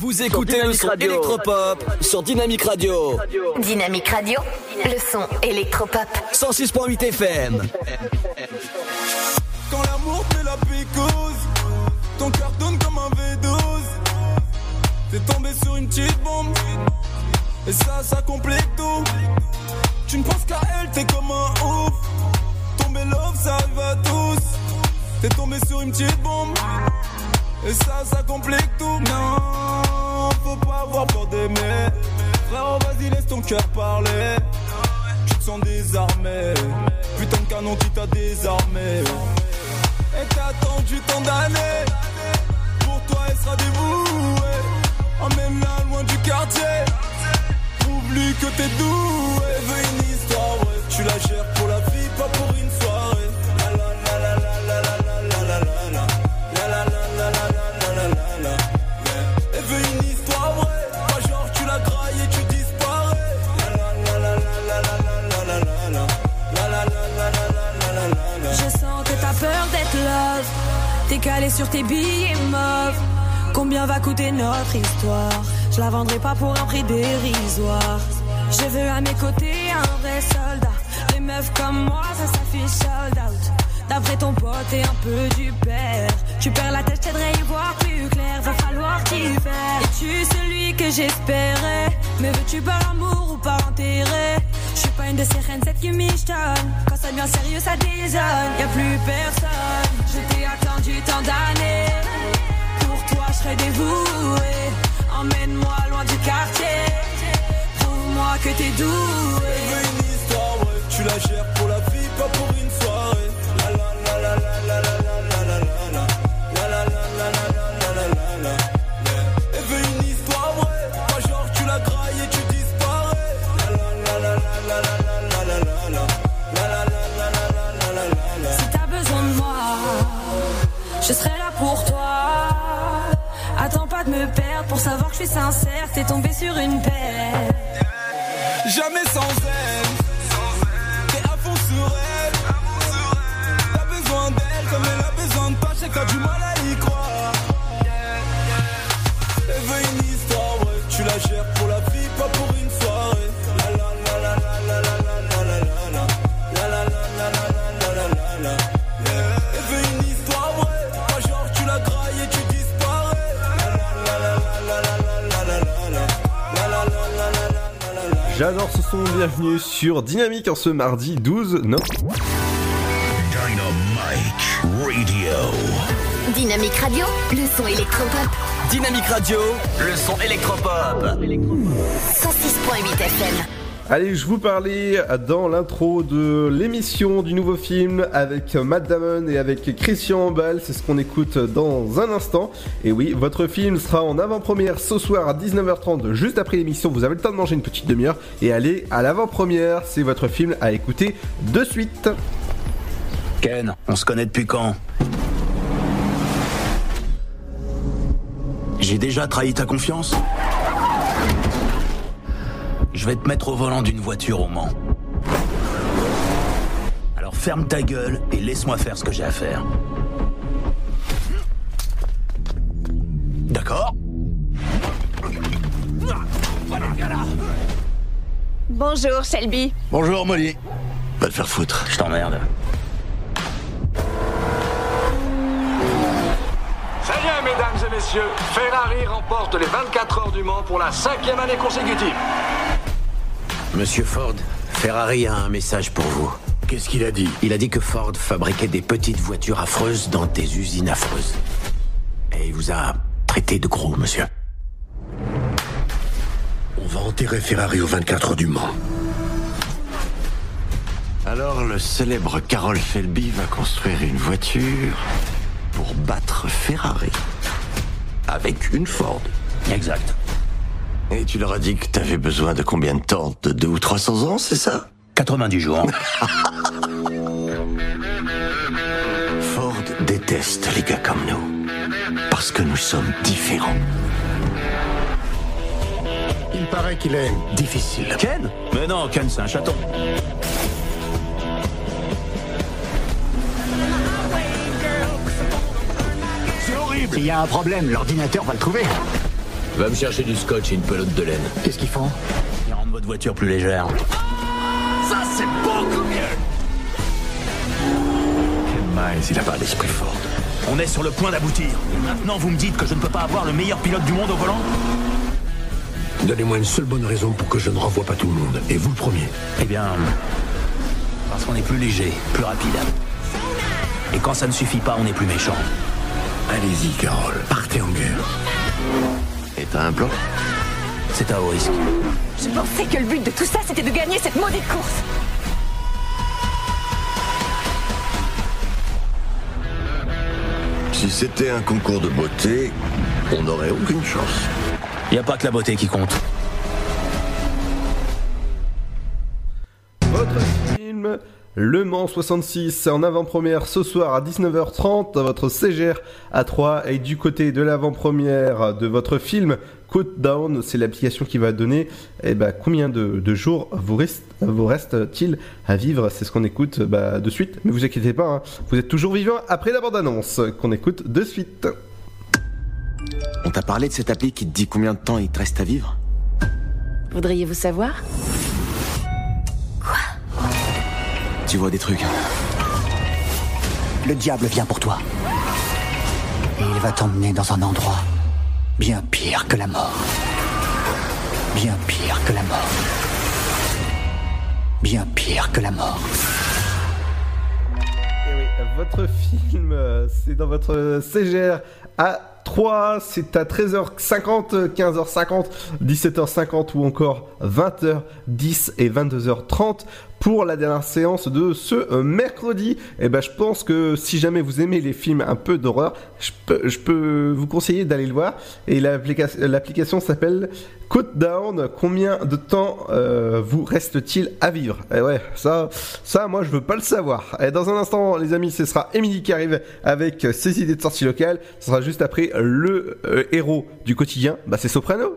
Vous écoutez le son électropop sur Dynamique Radio. Dynamique Radio, le son électropop. 106.8 FM. Quand l'amour fait la pécose, ton cœur donne comme un V12. T'es tombé sur une petite bombe, et ça, ça complique tout. Tu ne penses qu'à elle, t'es comme un ouf. Tomber love, ça arrive à tous. T'es tombé sur une petite bombe, et ça, ça complique tout. Non, pas avoir peur d'aimer. Frérot, vas-y, laisse ton cœur parler. Tu te sens désarmé. Putain de canon qui t'a désarmé. Et t'as attendu tant d'années. Pour toi, elle sera dévouée. Emmène-la loin du quartier. Prouve-lui que t'es doué. Veut une histoire, ouais. Tu la gères pour la vie, pas pour une soirée. T'es calé sur tes billets mauves. Combien va coûter notre histoire? Je la vendrai pas pour un prix dérisoire. Je veux à mes côtés un vrai soldat. Les meufs comme moi, ça s'affiche sold out. D'après ton pote et un peu du père. Tu perds la tête, je t'aiderai à y voir plus clair. Va falloir t'y faire. Es-tu celui que j'espérais? Mais veux-tu par amour ou par intérêt Je suis pas une de ces reines, cette qui michetonne ça devient sérieux, ça désonne. Y a plus personne, je t'ai attendu tant d'années. Pour toi, je serai dévoué. Emmène-moi loin du quartier. Prouve-moi que t'es doué. Une histoire, ouais, tu la gères pour la vie, pas pour une soirée. La la la la la la la. Je serai là pour toi. Attends pas de me perdre pour savoir que je suis sincère. T'es tombé sur une paire. Jamais sans elle. J'adore ce son, bienvenue sur Dynamique en ce mardi 12 non Dynamite Radio. Dynamique Radio, le son électropop. Dynamique Radio, le son électropop. 106.8 FM. Allez, je vous parlais dans l'intro de l'émission du nouveau film avec Matt Damon et avec Christian Ball. C'est ce qu'on écoute dans un instant. Et oui, votre film sera en avant-première ce soir à 19h30, juste après l'émission. Vous avez le temps de manger une petite demi-heure et aller à l'avant-première. C'est votre film à écouter de suite. Ken, on se connaît depuis quand? J'ai déjà trahi ta confiance? Je vais te mettre au volant d'une voiture au Mans. Alors ferme ta gueule et laisse-moi faire ce que j'ai à faire. D'accord Bonjour, Shelby. Bonjour Molly. Va te faire foutre, je t'emmerde. Et messieurs, Ferrari remporte les 24 heures du Mans pour la cinquième année consécutive. Monsieur Ford, Ferrari a un message pour vous. Qu'est-ce qu'il a dit? Il a dit que Ford fabriquait des petites voitures affreuses dans des usines affreuses. Et il vous a traité de gros, monsieur. On va enterrer Ferrari au 24 heures du Mans. Alors le célèbre Carroll Shelby va construire une voiture pour battre Ferrari. Avec une Ford. Exact. Et tu leur as dit que t'avais besoin de combien de temps De 2 ou 300 ans, c'est ça? 90 jours. *laughs* Ford déteste les gars comme nous. Parce que nous sommes différents. Il paraît qu'il est difficile. Ken? Mais non, Ken, c'est un chaton. S'il y a un problème, l'ordinateur va le trouver. Va me chercher du scotch et une pelote de laine. Qu'est-ce qu'ils font? Ils rendent votre voiture plus légère. Ça, c'est beaucoup mieux Ken Miles, il a pas l'esprit fort. On est sur le point d'aboutir. Maintenant, vous me dites que je ne peux pas avoir le meilleur pilote du monde au volant? Donnez-moi une seule bonne raison pour que je ne renvoie pas tout le monde. Et vous le premier. Eh bien, parce qu'on est plus léger, plus rapide. Et quand ça ne suffit pas, on est plus méchant. Allez-y, Carole. Partez en guerre. Et t'as un plan? C'est à haut risque. Je pensais que le but de tout ça, c'était de gagner cette maudite course. Si c'était un concours de beauté, on n'aurait aucune chance. Y a pas que la beauté qui compte. Le Mans 66 en avant-première ce soir à 19h30, votre CGR à 3 et du côté de l'avant-première de votre film Côte Down, c'est l'application qui va donner eh ben, combien de, de jours vous reste, vous reste-t-il à vivre? C'est ce qu'on écoute bah, de suite, mais vous inquiétez pas, hein, vous êtes toujours vivant après la bande-annonce qu'on écoute de suite. On t'a parlé de cette appli qui te dit combien de temps il te reste à vivre? Voudriez-vous savoir? Tu vois des trucs Le diable vient pour toi. Et il va t'emmener dans un endroit bien pire que la mort. Bien pire que la mort. Bien pire que la mort. Et oui, votre film, euh, c'est dans votre CGR à 3, c'est à 13h50, 15h50, 17h50 ou encore 20h10 et 22h30 pour la dernière séance de ce euh, mercredi. Et ben je pense que si jamais vous aimez les films un peu d'horreur, je peux, vous conseiller d'aller le voir. Et l'application s'appelle Côte Down. Combien de temps euh, vous reste-t-il à vivre? Et ouais, ça, ça, moi je veux pas le savoir. Et dans un instant, les amis, ce sera Émilie qui arrive avec ses idées de sortie locale. Ce sera juste après le euh, héros du quotidien. Bah c'est Soprano.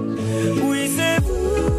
Oui, c'est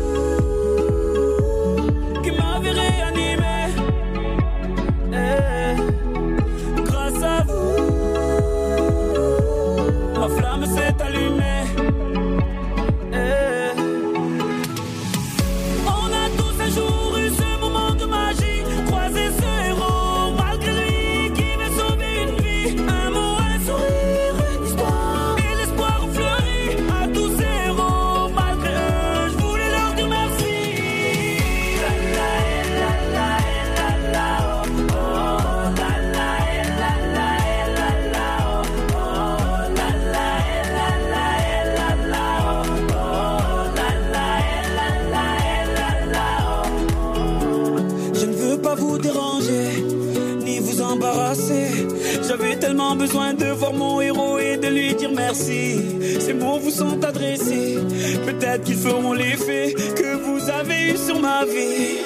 merci. Ces mots vous sont adressés. Peut-être qu'ils feront l'effet que vous avez eu sur ma vie.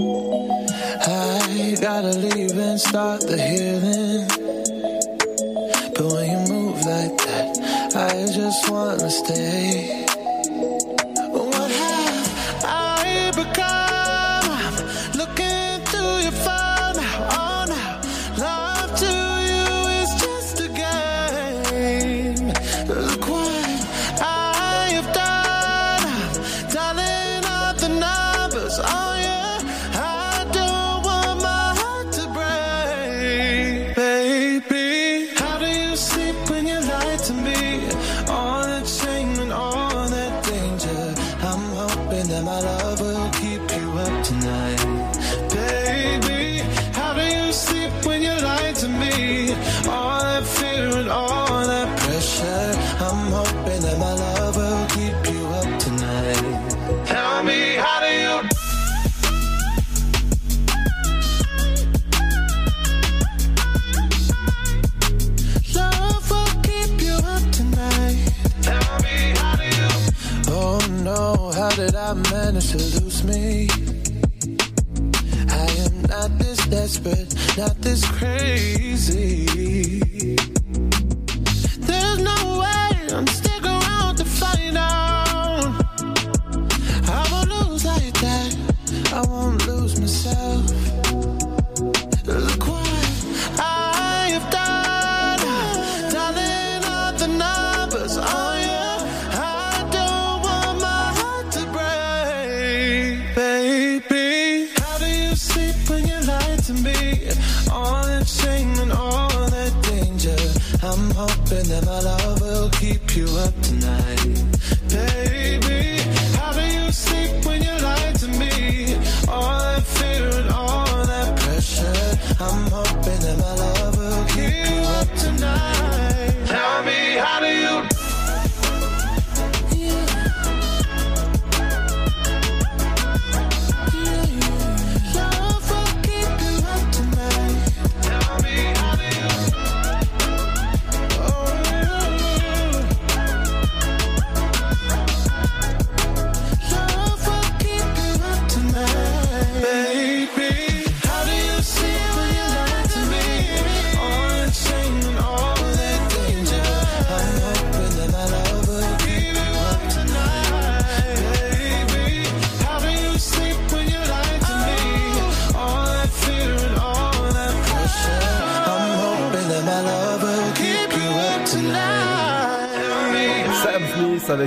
I gotta leave and start the healing. But when you move like that, I just wanna stay.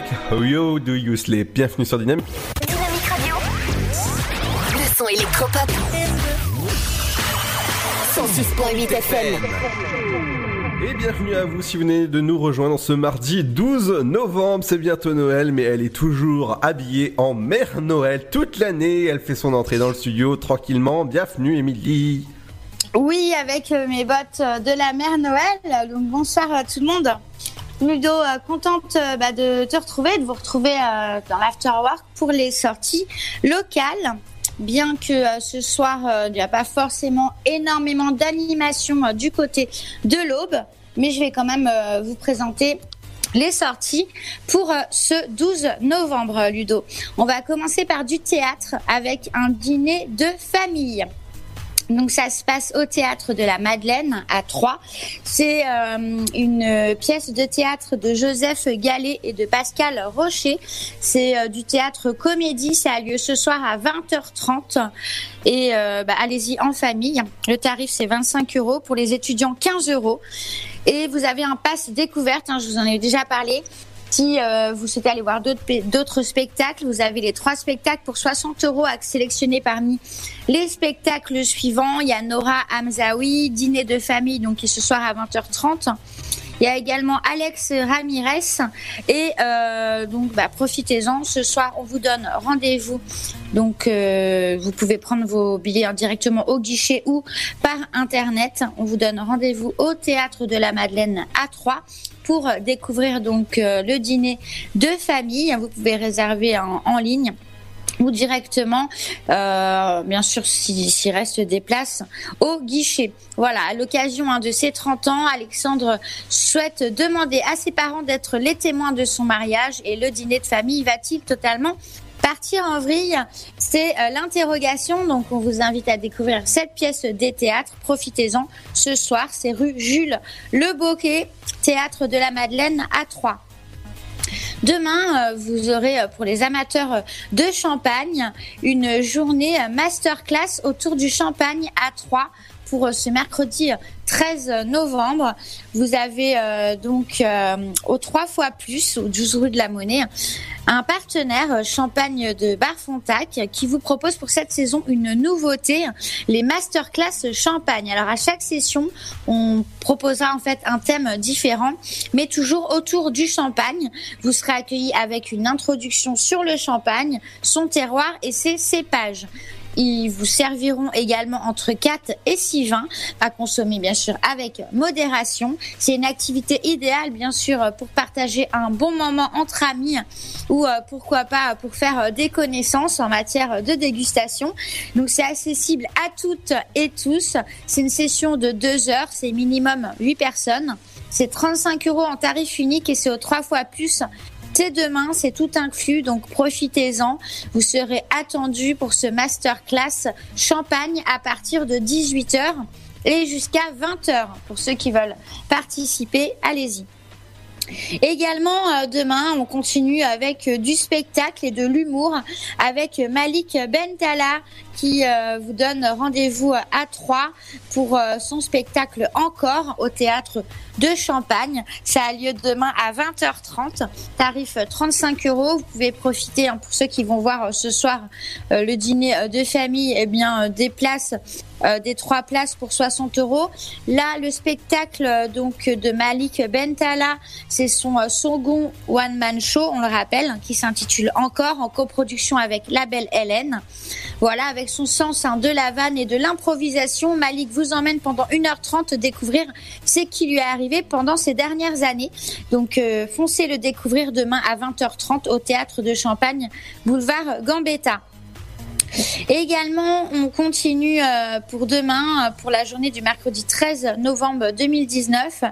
Avec Yo Do You Sleep? Bienvenue sur Dynamique. Dynamique Radio. Le son électropop. 106.8 FM. Et bienvenue à vous si vous venez de nous rejoindre ce mardi 12 novembre. C'est bientôt Noël, mais elle est toujours habillée en mère Noël toute l'année. Elle fait son entrée dans le studio tranquillement. Bienvenue Émilie. Oui, avec euh, mes bottes euh, de la mère Noël. Donc bonsoir à tout le monde. Ludo, euh, contente euh, bah, de te retrouver, de vous retrouver euh, dans l'Afterwork pour les sorties locales. Bien que ce soir, il n'y a pas forcément énormément d'animation du côté de l'Aube, mais je vais quand même vous présenter les sorties pour ce 12 novembre, Ludo. On va commencer par du théâtre avec un dîner de famille. Donc ça se passe au théâtre de la Madeleine à Troyes. C'est euh, une pièce de théâtre de Joseph Gallet et de Pascal Rocher. C'est euh, du théâtre comédie. Ça a lieu ce soir à 20h30 et euh, bah, allez-y en famille. Le tarif c'est 25 euros pour les étudiants 15 euros et vous avez un pass découverte. hein, je vous en ai déjà parlé. Si euh, vous souhaitez aller voir d'autres pe- d'autres spectacles, vous avez les trois spectacles pour 60 euros à sélectionner parmi les spectacles suivants. Il y a Nora Hamzaoui, dîner de famille, donc qui ce soir à 20h30. Il y a également Alex Ramirez et euh, donc bah, profitez-en. Ce soir, on vous donne rendez-vous. Donc euh, vous pouvez prendre vos billets directement au guichet ou par internet. On vous donne rendez-vous au théâtre de la Madeleine à 3 pour découvrir donc euh, le dîner de famille. Vous pouvez réserver en ligne ou directement, euh, bien sûr, s'il reste des places, au guichet. Voilà, à l'occasion hein, de ses 30 ans, Alexandre souhaite demander à ses parents d'être les témoins de son mariage et le dîner de famille va-t-il totalement Partir en vrille, c'est euh, l'interrogation. Donc, on vous invite à découvrir cette pièce des théâtres. Profitez-en. Ce soir, c'est rue Jules Le Boquet, théâtre de la Madeleine à Troyes. Demain, euh, vous aurez euh, pour les amateurs euh, de champagne une journée masterclass autour du champagne à Troyes pour euh, ce mercredi euh, 13 novembre. Vous avez euh, donc euh, au 3 fois plus, au 12 rue de la Monnaie, un partenaire euh, champagne de Barfontac qui vous propose pour cette saison une nouveauté, les masterclass champagne. Alors à chaque session, on proposera en fait un thème différent, mais toujours autour du champagne. Vous serez accueilli avec une introduction sur le champagne, son terroir et ses cépages. Ils vous serviront également entre 4 et 6 vins à consommer bien sûr avec modération. C'est une activité idéale bien sûr pour partager un bon moment entre amis ou euh, pourquoi pas pour faire euh, des connaissances en matière de dégustation. Donc c'est accessible à toutes et tous. C'est une session de 2 heures, c'est minimum 8 personnes. C'est 35 euros en tarif unique et c'est aux 3 fois plus c'est demain, c'est tout inclus, donc profitez-en. Vous serez attendus pour ce masterclass champagne à partir de 18h et jusqu'à 20h. Pour ceux qui veulent participer, allez-y. Également euh, demain, on continue avec euh, du spectacle et de l'humour avec Malik Bentala qui euh, vous donne rendez-vous à 3 pour son spectacle encore au théâtre de Champagne. Ça a lieu demain à 20h30, tarif 35 euros. Vous pouvez profiter hein, pour ceux qui vont voir ce soir le dîner de famille, eh bien des places des trois places pour 60 euros. Là, le spectacle euh, donc de Malik Bentala, c'est son euh, second one man show, on le rappelle, hein, qui s'intitule Encore en coproduction avec la belle Hélène. Voilà, avec son sens hein, de la vanne et de l'improvisation, Malik vous emmène pendant 1h30 découvrir ce qui lui est arrivé pendant ces dernières années. Donc euh, foncez le découvrir demain à 20h30 au théâtre de Champagne, boulevard Gambetta. Également, on continue euh, pour demain, euh, pour la journée du mercredi 13 novembre 2019.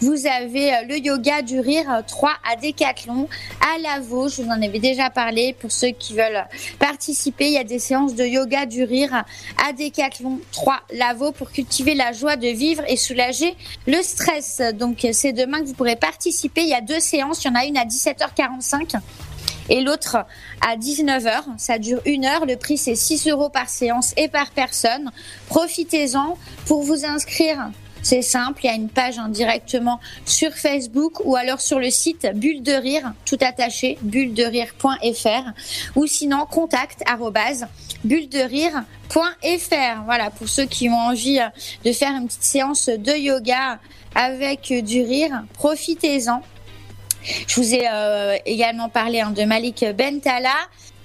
Vous avez euh, le yoga du rire 3 à Décathlon, à Lavaux. Je vous en avais déjà parlé. Pour ceux qui veulent participer, il y a des séances de yoga du rire à Décathlon 3 Lavaux pour cultiver la joie de vivre et soulager le stress. Donc, c'est demain que vous pourrez participer. Il y a deux séances. Il y en a une à 17h45 et l'autre à 19h. Ça dure une heure. Le prix, c'est 6 euros par séance et par personne. Profitez-en pour vous inscrire. C'est simple, il y a une page hein, directement sur Facebook ou alors sur le site Bulle de Rire, tout attaché, bullederire.fr ou sinon contact arrobase bullederire.fr. Voilà, pour ceux qui ont envie euh, de faire une petite séance de yoga avec du rire, profitez-en. Je vous ai euh, également parlé hein, de Malik Bentala.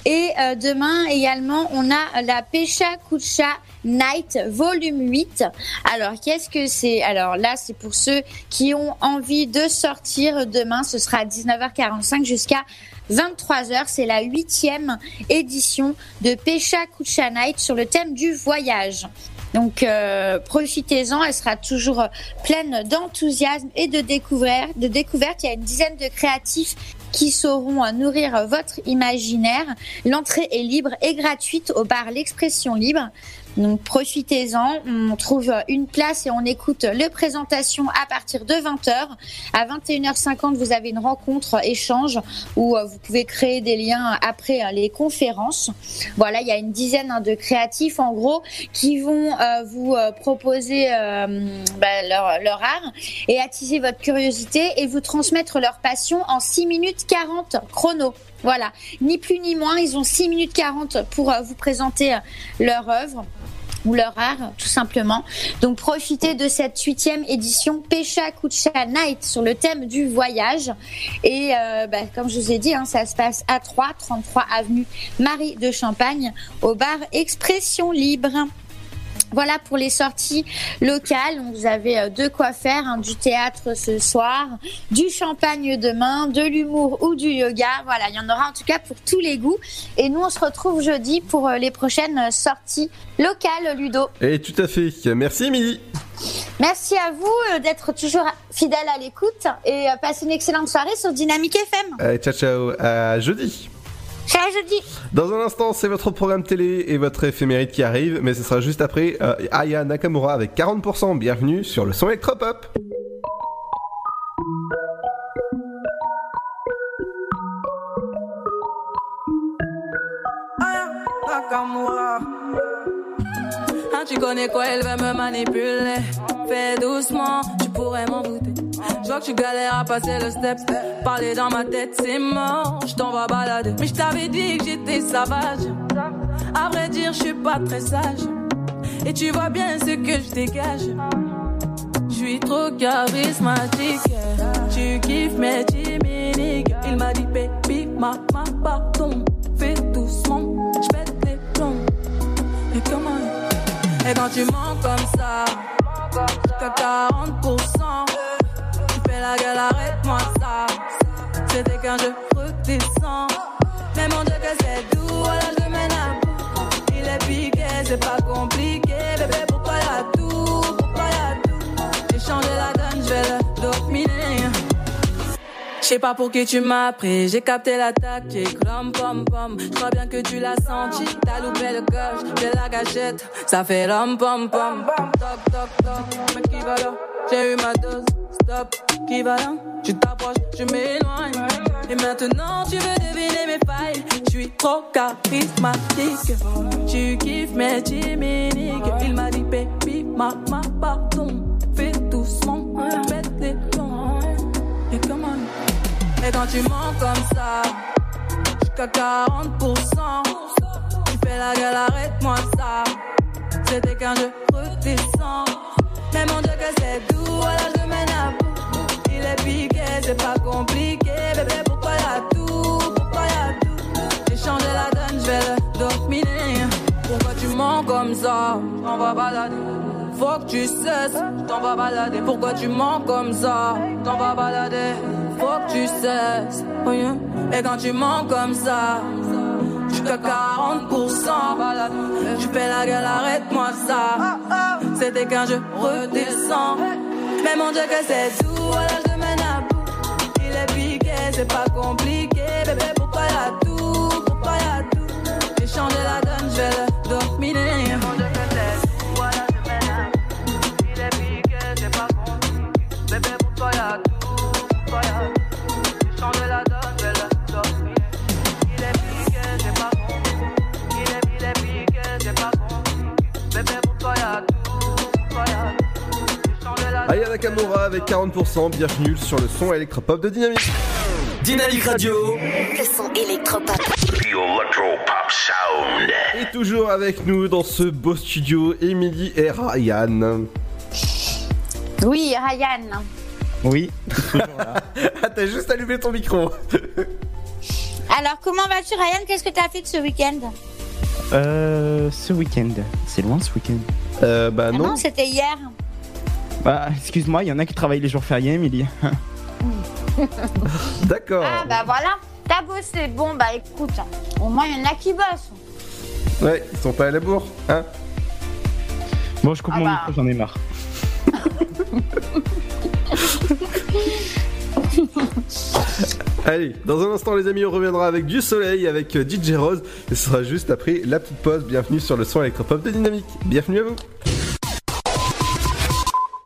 Et euh, demain également, on a la Pesha Kucha Night Volume 8. Alors, qu'est-ce que c'est? Alors là, c'est pour ceux qui ont envie de sortir demain. Ce sera à 19h45 jusqu'à 23h. C'est la huitième édition de Pesha Kucha Night sur le thème du voyage. Donc euh, profitez-en, elle sera toujours pleine d'enthousiasme et de découverte. De découverte, il y a une dizaine de créatifs qui sauront euh, nourrir votre imaginaire. L'entrée est libre et gratuite au bar L'Expression Libre. Donc profitez-en, on trouve une place et on écoute les présentations à partir de 20h. À 21h50, vous avez une rencontre échange où euh, vous pouvez créer des liens après euh, les conférences. Voilà, il y a une dizaine hein, de créatifs en gros qui vont euh, vous proposer bah, leur, leur art et attiser votre curiosité et vous transmettre leur passion en 6 minutes 40 chrono. Voilà, ni plus ni moins, ils ont 6 minutes 40 pour euh, vous présenter euh, leur œuvre ou leur art, tout simplement. Donc profitez de cette huitième édition Pesha Kucha Night sur le thème du voyage. Et euh, bah, comme je vous ai dit, hein, ça se passe à 3, 33 avenue Marie de Champagne, au bar Expression Libre. Voilà pour les sorties locales. Donc, vous avez euh, de quoi faire, hein, du théâtre ce soir, du champagne demain, de l'humour ou du yoga. Voilà, il y en aura en tout cas pour tous les goûts. Et nous, on se retrouve jeudi pour euh, les prochaines euh, sorties locales, Ludo. Et tout à fait. Merci, Émilie. Merci à vous d'être toujours fidèle à l'écoute et passez une excellente soirée sur Dynamique FM. Ciao, ciao. À jeudi. Un jeudi. Dans un instant, c'est votre programme télé et votre éphéméride qui arrive, mais ce sera juste après euh, Aya Nakamura avec 40%. Bienvenue sur le son électropop. Nakamura. Tu connais quoi, elle va me manipuler. Fais doucement, tu pourrais m'en douter. Je vois que tu galères à passer le step. Parler dans ma tête, c'est mort. Je t'en vais balader. Mais je t'avais dit que j'étais sauvage. À vrai dire, je suis pas très sage. Et tu vois bien ce que je dégage. Je suis trop charismatique. Tu kiffes mes timides. Il m'a dit, baby, maman, pardon. Quand tu mens comme ça, jusqu'à 40%, tu fais la gueule, arrête-moi ça. C'était qu'un jeu redescend. Mais mon Dieu, que c'est doux, voilà, je mène à bout. Il est piqué, c'est pas compliqué. Sais pas pour qui tu m'as pris, j'ai capté la tactique, rom pom pom. Je crois bien que tu l'as senti, t'as loupé le coche, j'ai la gâchette, ça fait rom pom pom. Toc toc toc, mais qui va là? J'ai eu ma dose, stop, qui va là? Tu t'approches, je m'éloigne. Et maintenant tu veux deviner mes failles, je suis trop charismatique. Tu kiffes mes chimiques, il m'a dit baby, maman, pardon. Fais doucement, pète les et quand tu mens comme ça, jusqu'à 40%, tu fais la gueule, arrête-moi ça. C'était qu'un jeu redescend. Mais mon Dieu, que c'est doux, voilà, je mène à bout. Il est piqué, c'est pas compliqué. Bébé, pourquoi y'a tout Pourquoi y'a tout? J'ai changé la donne, je vais le dominer. Pourquoi tu mens comme ça? On va balader. Faut que tu cesses, t'en vas balader. Pourquoi tu mens comme ça? T'en vas balader. Faut que tu cesses. Et quand tu mens comme ça, jusqu'à 40%, balade. Tu fais la gueule, arrête-moi ça. C'était qu'un jeu redescend. Mais mon Dieu, que c'est doux, voilà, je mène à bout. Il est piqué, c'est pas compliqué. Bébé, pourquoi y'a tout? Pourquoi y'a tout? J'ai changé la donne, je vais le Aya Nakamura avec 40%. Bienvenue sur le son électropop de Dynamique. Dynamique Radio. Le son électropop. Et toujours avec nous dans ce beau studio, Emily et Ryan. Oui, Ryan. Oui. *laughs* ah, t'as juste allumé ton micro. Alors, comment vas-tu, Ryan? Qu'est-ce que tu as fait de ce week-end? Euh, ce week-end. C'est loin ce week-end. Euh, bah Ah non, c'était hier. Bah, excuse-moi, il y en a qui travaillent les jours fériés, Emily. *laughs* D'accord. Ah bah voilà, t'as bossé. Bon bah écoute, au moins il y en a qui bossent. Ouais, ils sont pas à la bourre, hein Bon, je coupe Ah mon bah. micro, j'en ai marre. *laughs* Allez, dans un instant les amis, on reviendra avec du soleil, avec euh, DJ Rose, et ce sera juste après la petite pause. Bienvenue sur le son électropop de Dynamique. Bienvenue à vous.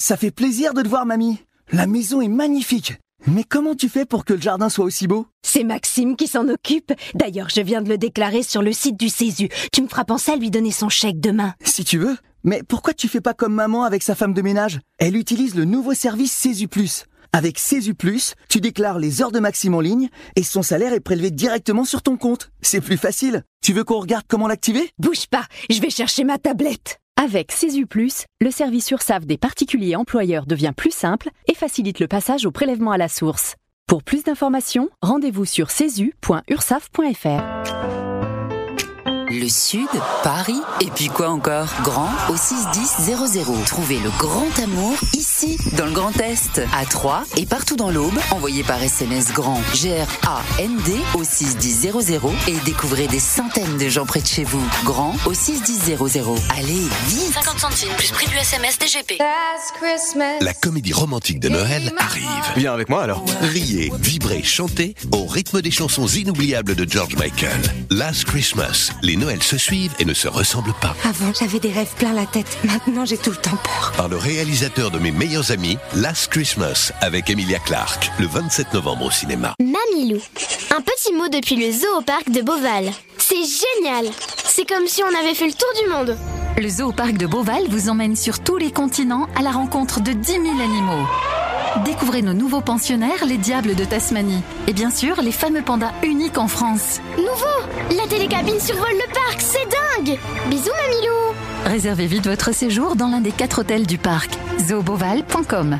Ça fait plaisir de te voir, mamie. La maison est magnifique. Mais comment tu fais pour que le jardin soit aussi beau? C'est Maxime qui s'en occupe. D'ailleurs, je viens de le déclarer sur le site du Césu. Tu me feras penser à lui donner son chèque demain. Si tu veux. Mais pourquoi tu fais pas comme maman avec sa femme de ménage? Elle utilise le nouveau service Césu Plus. Avec Césu Plus, tu déclares les heures de Maxime en ligne et son salaire est prélevé directement sur ton compte. C'est plus facile. Tu veux qu'on regarde comment l'activer? Bouge pas, je vais chercher ma tablette. Avec Plus, le service URSAF des particuliers employeurs devient plus simple et facilite le passage au prélèvement à la source. Pour plus d'informations, rendez-vous sur cesu.ursaf.fr. Le Sud, Paris, et puis quoi encore? Grand au 61000. Trouvez le grand amour ici, dans le Grand Est, à Troyes et partout dans l'Aube. Envoyez par SMS GRAND, G-R-A-N-D au 61000 et découvrez des centaines de gens près de chez vous. Grand au 61000. Allez, vite 50 centimes plus prix du SMS DGP. La comédie romantique de Noël arrive. Viens avec moi alors. Riez, vibrez, chantez au rythme des chansons inoubliables de George Michael. Last Christmas. Les Noëls se suivent et ne se ressemblent pas. Avant, j'avais des rêves plein la tête. Maintenant, j'ai tout le temps peur. Par le réalisateur de mes meilleurs amis, Last Christmas, avec Emilia Clarke, le 27 novembre au cinéma. Mamilou. Un petit mot depuis le zoo au parc de Beauval. C'est génial. C'est comme si on avait fait le tour du monde. Le zoo parc de Beauval vous emmène sur tous les continents à la rencontre de 10 000 animaux. Découvrez nos nouveaux pensionnaires, les diables de Tasmanie. Et bien sûr, les fameux pandas uniques en France. Nouveau La télécabine survole le parc, c'est dingue Bisous Mamilou Réservez vite votre séjour dans l'un des quatre hôtels du parc. zooboval.com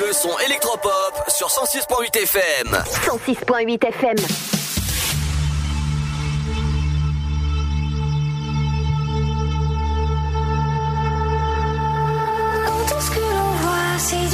Le son électropop sur 106.8 FM. 106.8 FM. Tout ce que l'on voit, c'est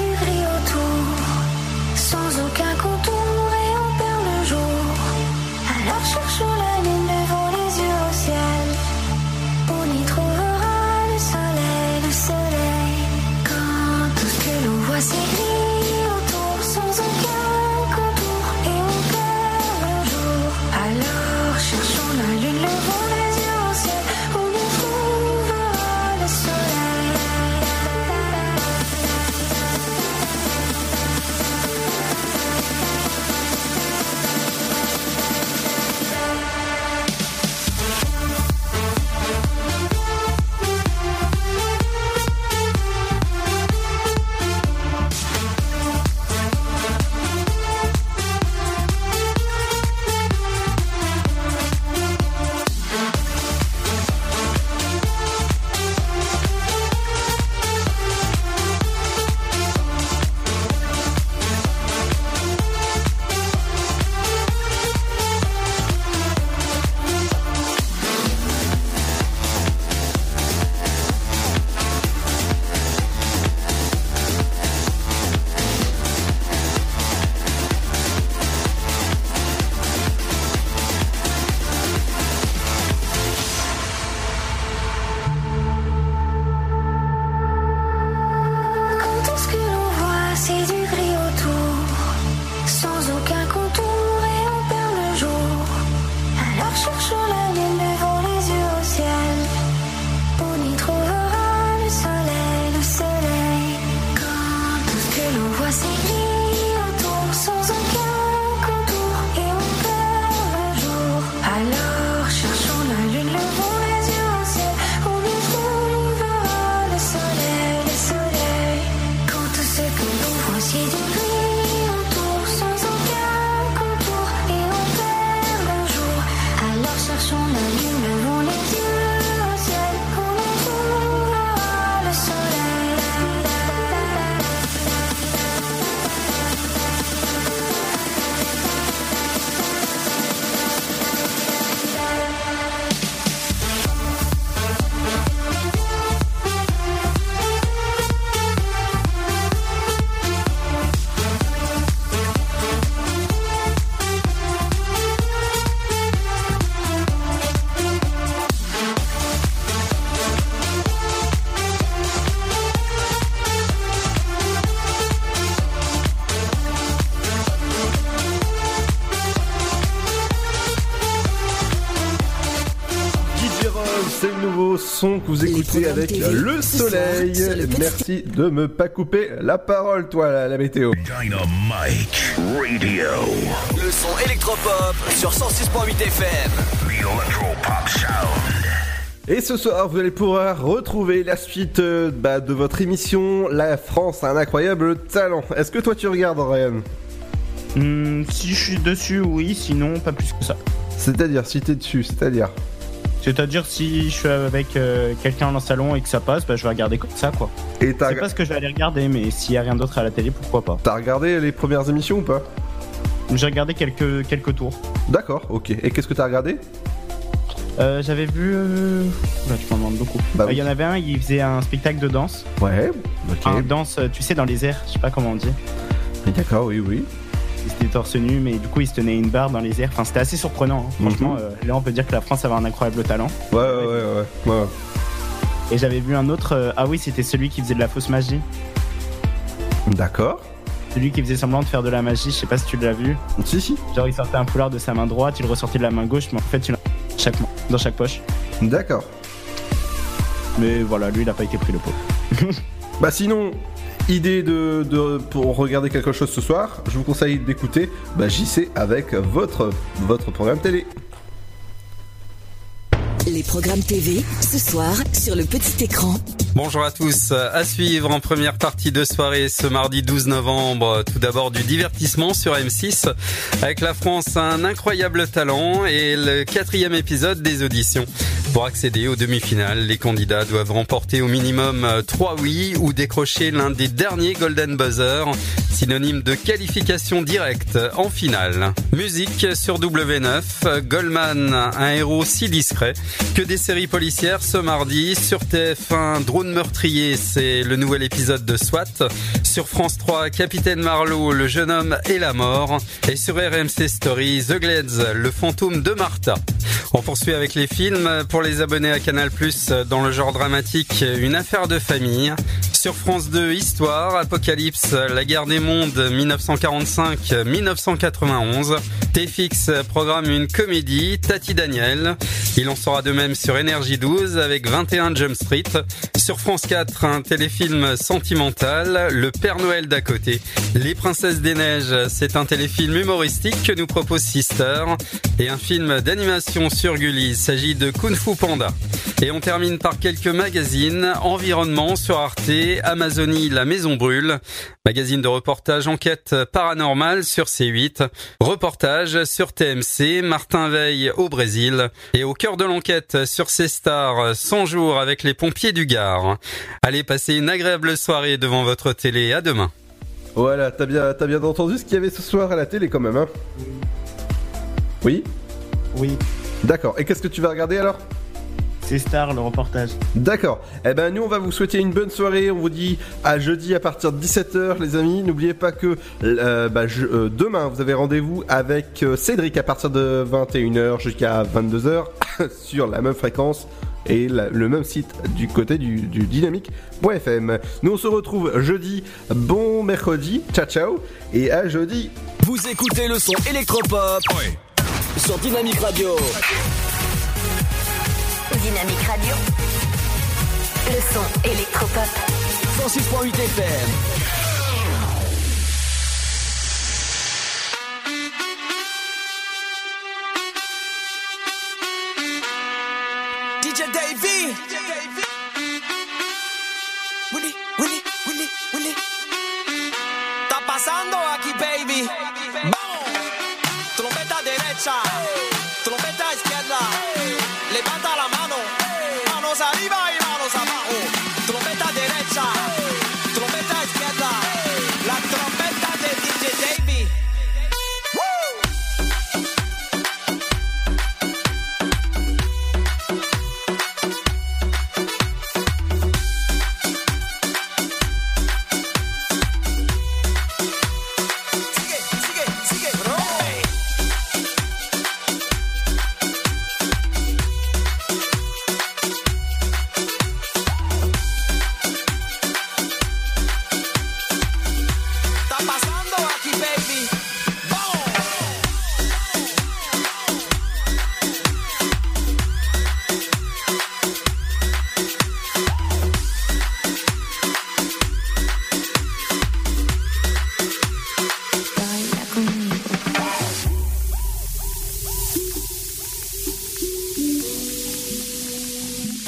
son que vous écoutez avec TV, le soir, soleil. le Merci de me pas couper la parole, toi, la, la météo. Dynamite Radio. Le son électropop sur 106.8 FM. The Electropop Sound. Et ce soir, vous allez pouvoir retrouver la suite euh, bah, de votre émission La France a un incroyable talent. Est-ce que toi tu regardes, Ryan? Hmm, si je suis dessus, oui, sinon pas plus que ça. C'est-à-dire, si t'es dessus, c'est-à-dire? C'est-à-dire si je suis avec euh, quelqu'un dans le salon et que ça passe, bah, je vais regarder comme ça quoi. Et t'as C'est pas ce que je vais aller regarder, mais s'il y a rien d'autre à la télé, pourquoi pas. T'as regardé les premières émissions ou pas? J'ai regardé quelques, quelques tours. D'accord, ok. Et qu'est-ce que t'as regardé? Euh, J'avais vu. euh, Oula, tu m'en demandes beaucoup. Bah Euh, Il oui. y en avait un, il faisait un spectacle de danse. Ouais, ok. Un danse, euh, tu sais, dans les airs, je sais pas comment on dit. D'accord, oui, oui. Il était torse nu, mais du coup, il se tenait une barre dans les airs. Enfin, c'était assez surprenant. hein. Franchement, Mhm. euh, là, on peut dire que la France avait un incroyable talent. Ouais, ouais, ouais, ouais. ouais. Et j'avais vu un autre. euh, ah oui, c'était celui qui faisait de la fausse magie. D'accord. Celui qui faisait semblant de faire de la magie. Je sais pas si tu l'as vu. Si, si. Genre, il sortait un foulard de sa main droite, il le ressortait de la main gauche, mais en fait, il l'a chaque main, dans chaque poche. D'accord. Mais voilà, lui, il a pas été pris le pot. *laughs* Bah sinon, idée de, pour regarder quelque chose ce soir, je vous conseille d'écouter bah, JC avec votre, votre programme télé. Les programmes TV, ce soir, sur le petit écran. Bonjour à tous. À suivre en première partie de soirée ce mardi 12 novembre. Tout d'abord du divertissement sur M6 avec la France un incroyable talent et le quatrième épisode des auditions. Pour accéder aux demi-finales, les candidats doivent remporter au minimum 3 oui ou décrocher l'un des derniers Golden Buzzer, synonyme de qualification directe en finale. Musique sur W9, Goldman, un héros si discret que des séries policières ce mardi sur TF1 Meurtrier, c'est le nouvel épisode de SWAT. Sur France 3, Capitaine Marlowe, le jeune homme et la mort. Et sur RMC Story, The Glades, le fantôme de Martha. On poursuit avec les films. Pour les abonnés à Canal+, dans le genre dramatique, une affaire de famille. Sur France 2, Histoire, Apocalypse, La guerre des mondes 1945-1991. TFX programme une comédie, Tati Daniel. Il en sera de même sur Énergie 12 avec 21 Jump Street. Sur France 4, un téléfilm sentimental, Le Père Noël d'à côté. Les Princesses des Neiges, c'est un téléfilm humoristique que nous propose Sister. Et un film d'animation sur Gulli, il s'agit de Kung Fu Panda. Et on termine par quelques magazines, Environnement sur Arte, Amazonie, La Maison Brûle, magazine de reportage enquête paranormale sur C8, reportage sur TMC, Martin Veil au Brésil, et au cœur de l'enquête sur ces stars, 100 jours avec les pompiers du Gard. Allez, passez une agréable soirée devant votre télé, à demain. Voilà, t'as bien, t'as bien entendu ce qu'il y avait ce soir à la télé quand même, hein? Oui? Oui. D'accord. Et qu'est-ce que tu vas regarder alors? C'est Star, le reportage. D'accord. Eh ben nous on va vous souhaiter une bonne soirée. On vous dit à jeudi à partir de 17h les amis. N'oubliez pas que euh, bah, je- euh, demain vous avez rendez-vous avec euh, Cédric à partir de 21h jusqu'à 22h *laughs* sur la même fréquence et la- le même site du côté du, du dynamique.fm. Nous on se retrouve jeudi. Bon mercredi. Ciao ciao. Et à jeudi. Vous écoutez le son électropop sur Dynamique Radio. Dynamique Radio. Le son électropop. 106.8 FM. Pasando aquí, baby. Vamos. Trompeta derecha.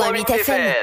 106.8 FM.